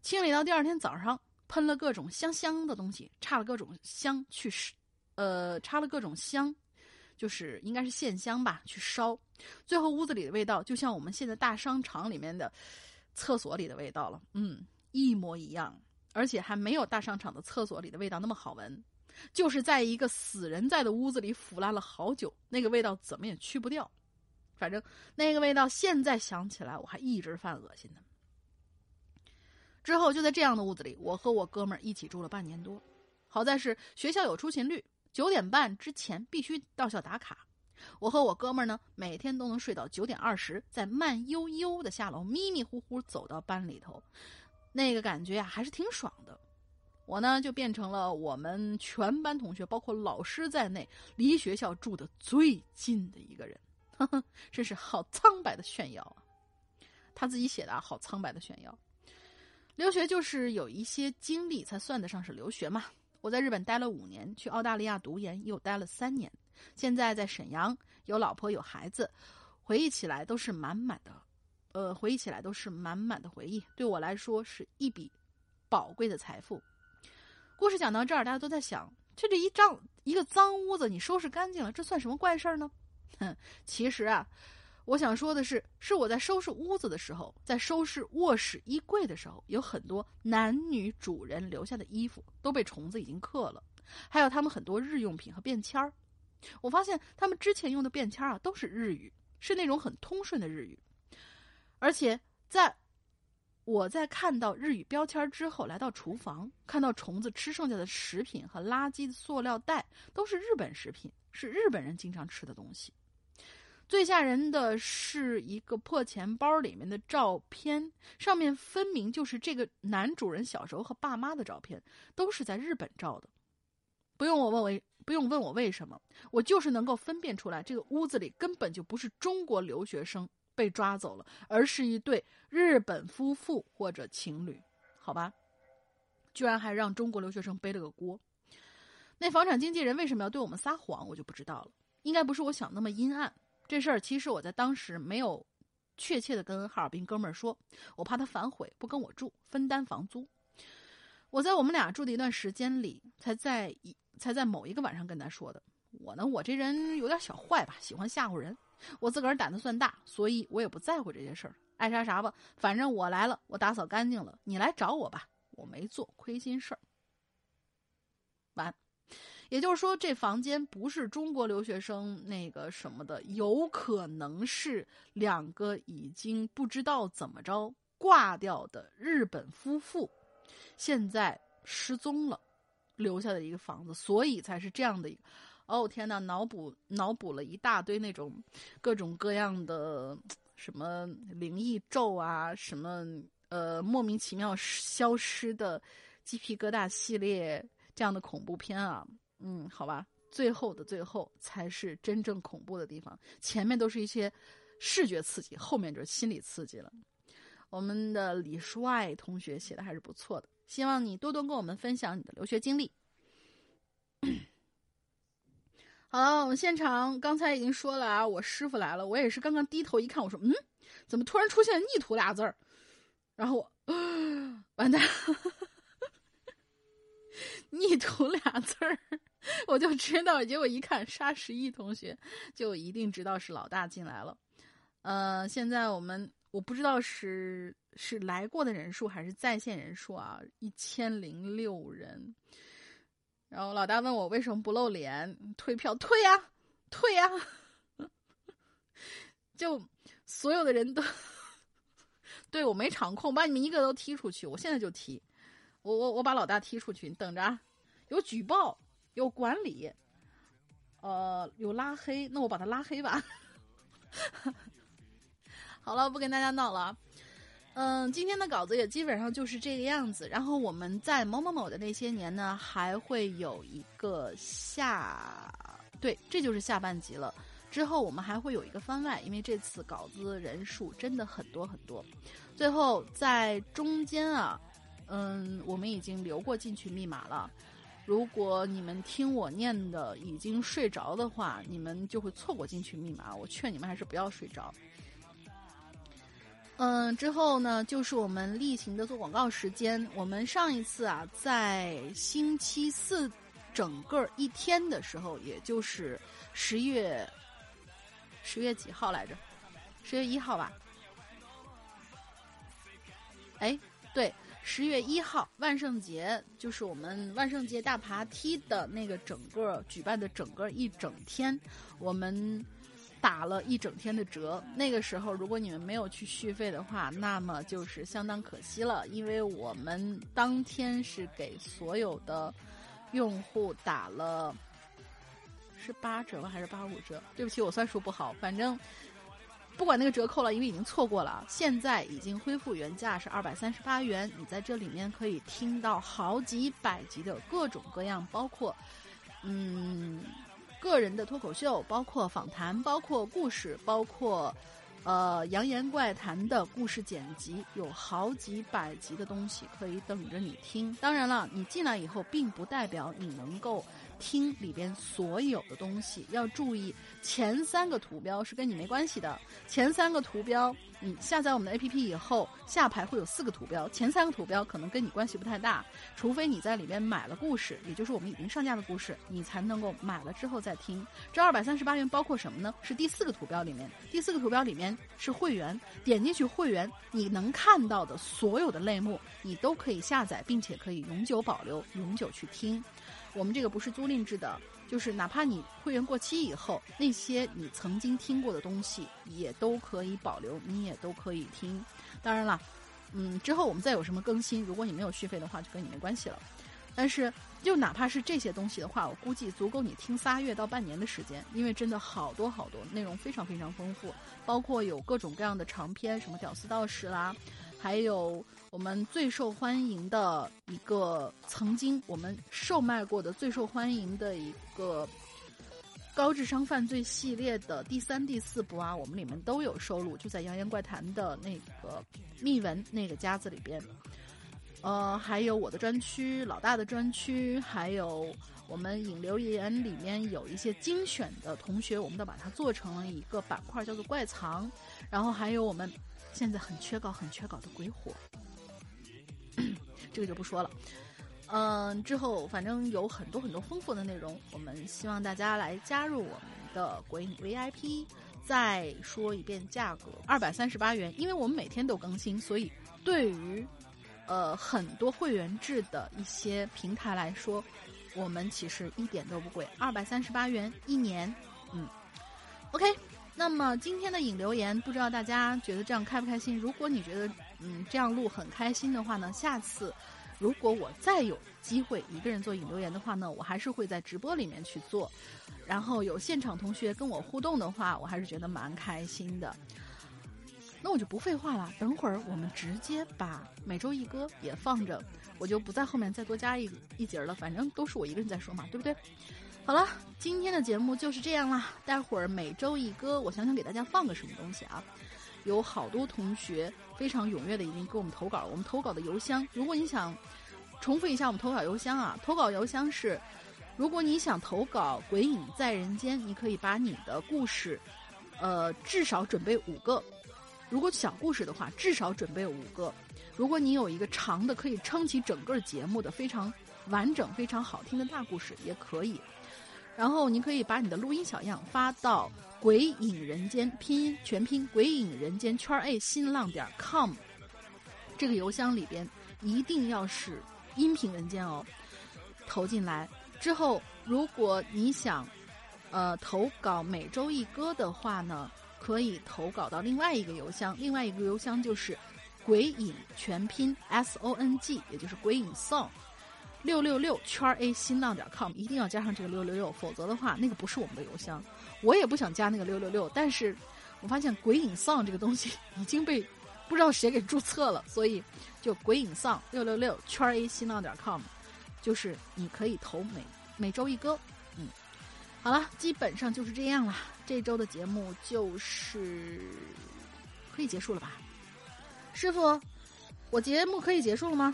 清理到第二天早上，喷了各种香香的东西，插了各种香去，呃，插了各种香，就是应该是线香吧，去烧。最后屋子里的味道就像我们现在大商场里面的厕所里的味道了，嗯，一模一样，而且还没有大商场的厕所里的味道那么好闻。就是在一个死人在的屋子里腐烂了好久，那个味道怎么也去不掉。反正那个味道，现在想起来我还一直犯恶心呢。之后就在这样的屋子里，我和我哥们儿一起住了半年多。好在是学校有出勤率，九点半之前必须到校打卡。我和我哥们儿呢，每天都能睡到九点二十，再慢悠悠的下楼，迷迷糊糊走到班里头，那个感觉呀，还是挺爽的。我呢，就变成了我们全班同学，包括老师在内，离学校住的最近的一个人。真是好苍白的炫耀啊！他自己写的啊，好苍白的炫耀。留学就是有一些经历才算得上是留学嘛。我在日本待了五年，去澳大利亚读研又待了三年，现在在沈阳有老婆有孩子，回忆起来都是满满的，呃，回忆起来都是满满的回忆。对我来说是一笔宝贵的财富。故事讲到这儿，大家都在想：这这一张一个脏屋子，你收拾干净了，这算什么怪事儿呢？哼，其实啊，我想说的是，是我在收拾屋子的时候，在收拾卧室衣柜的时候，有很多男女主人留下的衣服都被虫子已经刻了，还有他们很多日用品和便签儿。我发现他们之前用的便签啊，都是日语，是那种很通顺的日语，而且在我在看到日语标签之后，来到厨房，看到虫子吃剩下的食品和垃圾塑料袋都是日本食品，是日本人经常吃的东西。最吓人的是一个破钱包里面的照片，上面分明就是这个男主人小时候和爸妈的照片，都是在日本照的。不用我问为，不用问我为什么，我就是能够分辨出来，这个屋子里根本就不是中国留学生被抓走了，而是一对日本夫妇或者情侣。好吧，居然还让中国留学生背了个锅。那房产经纪人为什么要对我们撒谎，我就不知道了。应该不是我想那么阴暗。这事儿其实我在当时没有确切的跟哈尔滨哥们儿说，我怕他反悔不跟我住，分担房租。我在我们俩住的一段时间里，才在一才在某一个晚上跟他说的。我呢，我这人有点小坏吧，喜欢吓唬人。我自个儿胆子算大，所以我也不在乎这些事儿，爱啥啥吧。反正我来了，我打扫干净了，你来找我吧，我没做亏心事儿。完。也就是说，这房间不是中国留学生那个什么的，有可能是两个已经不知道怎么着挂掉的日本夫妇，现在失踪了，留下的一个房子，所以才是这样的一个。哦天呐，脑补脑补了一大堆那种各种各样的什么灵异咒啊，什么呃莫名其妙消失的鸡皮疙瘩系列这样的恐怖片啊。嗯，好吧，最后的最后才是真正恐怖的地方。前面都是一些视觉刺激，后面就是心理刺激了。我们的李帅同学写的还是不错的，希望你多多跟我们分享你的留学经历。好了，我们现场刚才已经说了啊，我师傅来了，我也是刚刚低头一看，我说嗯，怎么突然出现“逆徒”俩字儿？然后我完蛋，“ 逆徒”俩字儿。我就知道，结果一看沙十一同学，就一定知道是老大进来了。呃，现在我们我不知道是是来过的人数还是在线人数啊，一千零六人。然后老大问我为什么不露脸，退票退呀，退呀。就所有的人都对我没场控，把你们一个都踢出去，我现在就踢。我我我把老大踢出去，你等着，啊有举报。有管理，呃，有拉黑，那我把他拉黑吧。好了，不跟大家闹了。嗯，今天的稿子也基本上就是这个样子。然后我们在某某某的那些年呢，还会有一个下，对，这就是下半集了。之后我们还会有一个番外，因为这次稿子人数真的很多很多。最后在中间啊，嗯，我们已经留过进去密码了。如果你们听我念的已经睡着的话，你们就会错过进去密码。我劝你们还是不要睡着。嗯，之后呢，就是我们例行的做广告时间。我们上一次啊，在星期四整个一天的时候，也就是十月十月几号来着？十月一号吧？哎，对。十月一号，万圣节就是我们万圣节大爬梯的那个整个举办的整个一整天，我们打了一整天的折。那个时候，如果你们没有去续费的话，那么就是相当可惜了，因为我们当天是给所有的用户打了是八折吗？还是八五折？对不起，我算数不好，反正。不管那个折扣了，因为已经错过了啊。现在已经恢复原价是二百三十八元。你在这里面可以听到好几百集的各种各样，包括嗯个人的脱口秀，包括访谈，包括故事，包括呃扬言怪谈的故事剪辑，有好几百集的东西可以等着你听。当然了，你进来以后，并不代表你能够。听里边所有的东西，要注意前三个图标是跟你没关系的。前三个图标，你下载我们的 APP 以后，下排会有四个图标，前三个图标可能跟你关系不太大，除非你在里面买了故事，也就是我们已经上架的故事，你才能够买了之后再听。这二百三十八元包括什么呢？是第四个图标里面，第四个图标里面是会员，点进去会员，你能看到的所有的类目，你都可以下载，并且可以永久保留，永久去听。我们这个不是租赁制的，就是哪怕你会员过期以后，那些你曾经听过的东西也都可以保留，你也都可以听。当然了，嗯，之后我们再有什么更新，如果你没有续费的话，就跟你没关系了。但是，就哪怕是这些东西的话，我估计足够你听仨月到半年的时间，因为真的好多好多内容非常非常丰富，包括有各种各样的长篇，什么屌丝道士啦，还有我们最受欢迎的一个曾经我们售卖过的最受欢迎的一个高智商犯罪系列的第三、第四部啊，我们里面都有收录，就在《扬言怪谈》的那个密文那个夹子里边。呃，还有我的专区、老大的专区，还有我们引流言里面有一些精选的同学，我们都把它做成了一个板块，叫做怪藏。然后还有我们现在很缺稿、很缺稿的鬼火，这个就不说了。嗯，之后反正有很多很多丰富的内容，我们希望大家来加入我们的鬼影 VIP。再说一遍价格，二百三十八元，因为我们每天都更新，所以对于。呃，很多会员制的一些平台来说，我们其实一点都不贵，二百三十八元一年。嗯，OK。那么今天的引留言，不知道大家觉得这样开不开心？如果你觉得嗯这样录很开心的话呢，下次如果我再有机会一个人做引流言的话呢，我还是会在直播里面去做，然后有现场同学跟我互动的话，我还是觉得蛮开心的。那我就不废话了，等会儿我们直接把每周一歌也放着，我就不在后面再多加一一节了，反正都是我一个人在说嘛，对不对？好了，今天的节目就是这样啦。待会儿每周一歌，我想想给大家放个什么东西啊？有好多同学非常踊跃的已经给我们投稿，我们投稿的邮箱，如果你想重复一下我们投稿邮箱啊，投稿邮箱是，如果你想投稿《鬼影在人间》，你可以把你的故事，呃，至少准备五个。如果小故事的话，至少准备五个；如果你有一个长的，可以撑起整个节目的非常完整、非常好听的大故事，也可以。然后你可以把你的录音小样发到“鬼影人间”拼音全拼“鬼影人间”圈 A 新浪点 com 这个邮箱里边，一定要是音频文件哦。投进来之后，如果你想呃投稿每周一歌的话呢？可以投稿到另外一个邮箱，另外一个邮箱就是“鬼影全拼 S O N G”，也就是“鬼影 song”，六六六圈 A 新浪点 com，一定要加上这个六六六，否则的话那个不是我们的邮箱。我也不想加那个六六六，但是我发现“鬼影丧这个东西已经被不知道谁给注册了，所以就“鬼影丧六六六圈 A 新浪点 com，就是你可以投每每周一歌。嗯，好了，基本上就是这样了。这周的节目就是可以结束了吧，师傅，我节目可以结束了吗？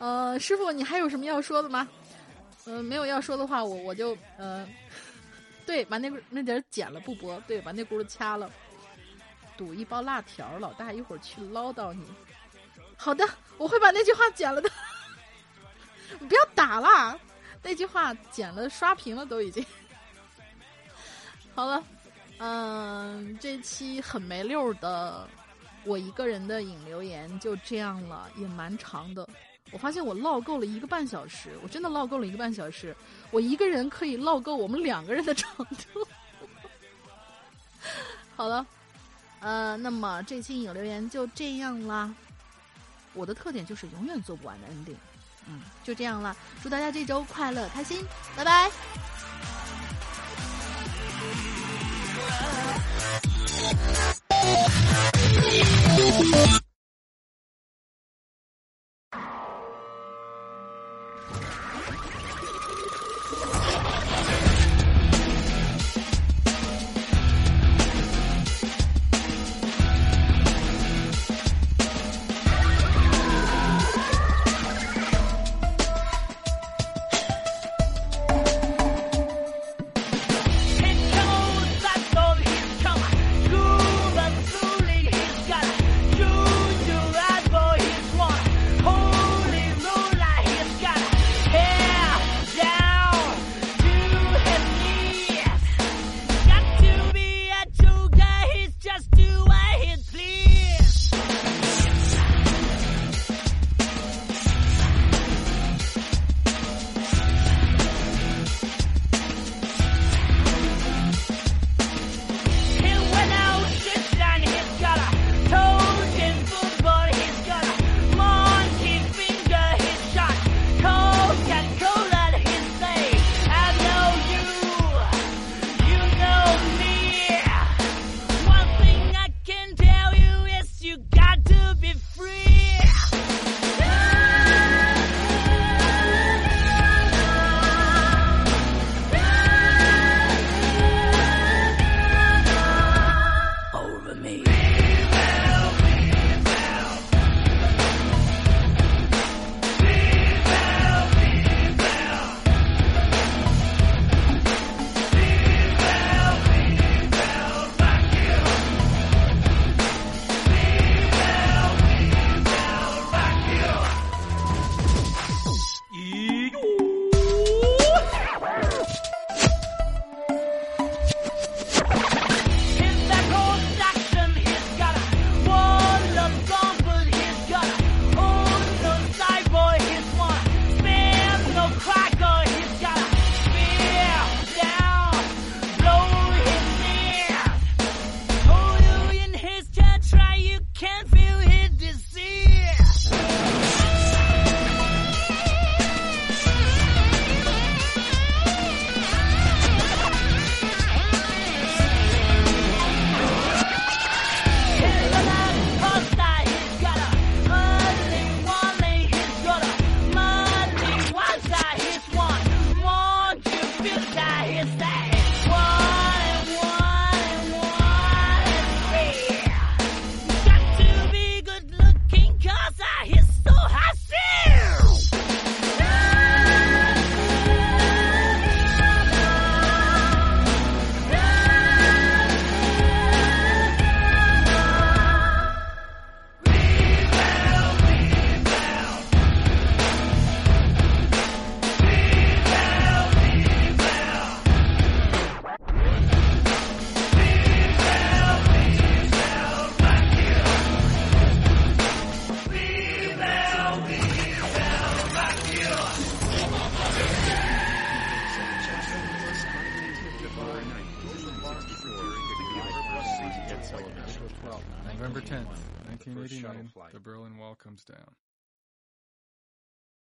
呃，师傅，你还有什么要说的吗？呃，没有要说的话，我我就呃，对，把那那点剪了不播，对，把那轱辘掐了，赌一包辣条，老大一会儿去唠叨你。好的，我会把那句话剪了的，你 不要打了，那句话剪了刷屏了都已经。好了，嗯，这期很没溜的，我一个人的引留言就这样了，也蛮长的。我发现我唠够了一个半小时，我真的唠够了一个半小时。我一个人可以唠够我们两个人的长度。好了，呃，那么这期影留言就这样啦。我的特点就是永远做不完的 ending。嗯，就这样啦。祝大家这周快乐，开心，拜拜。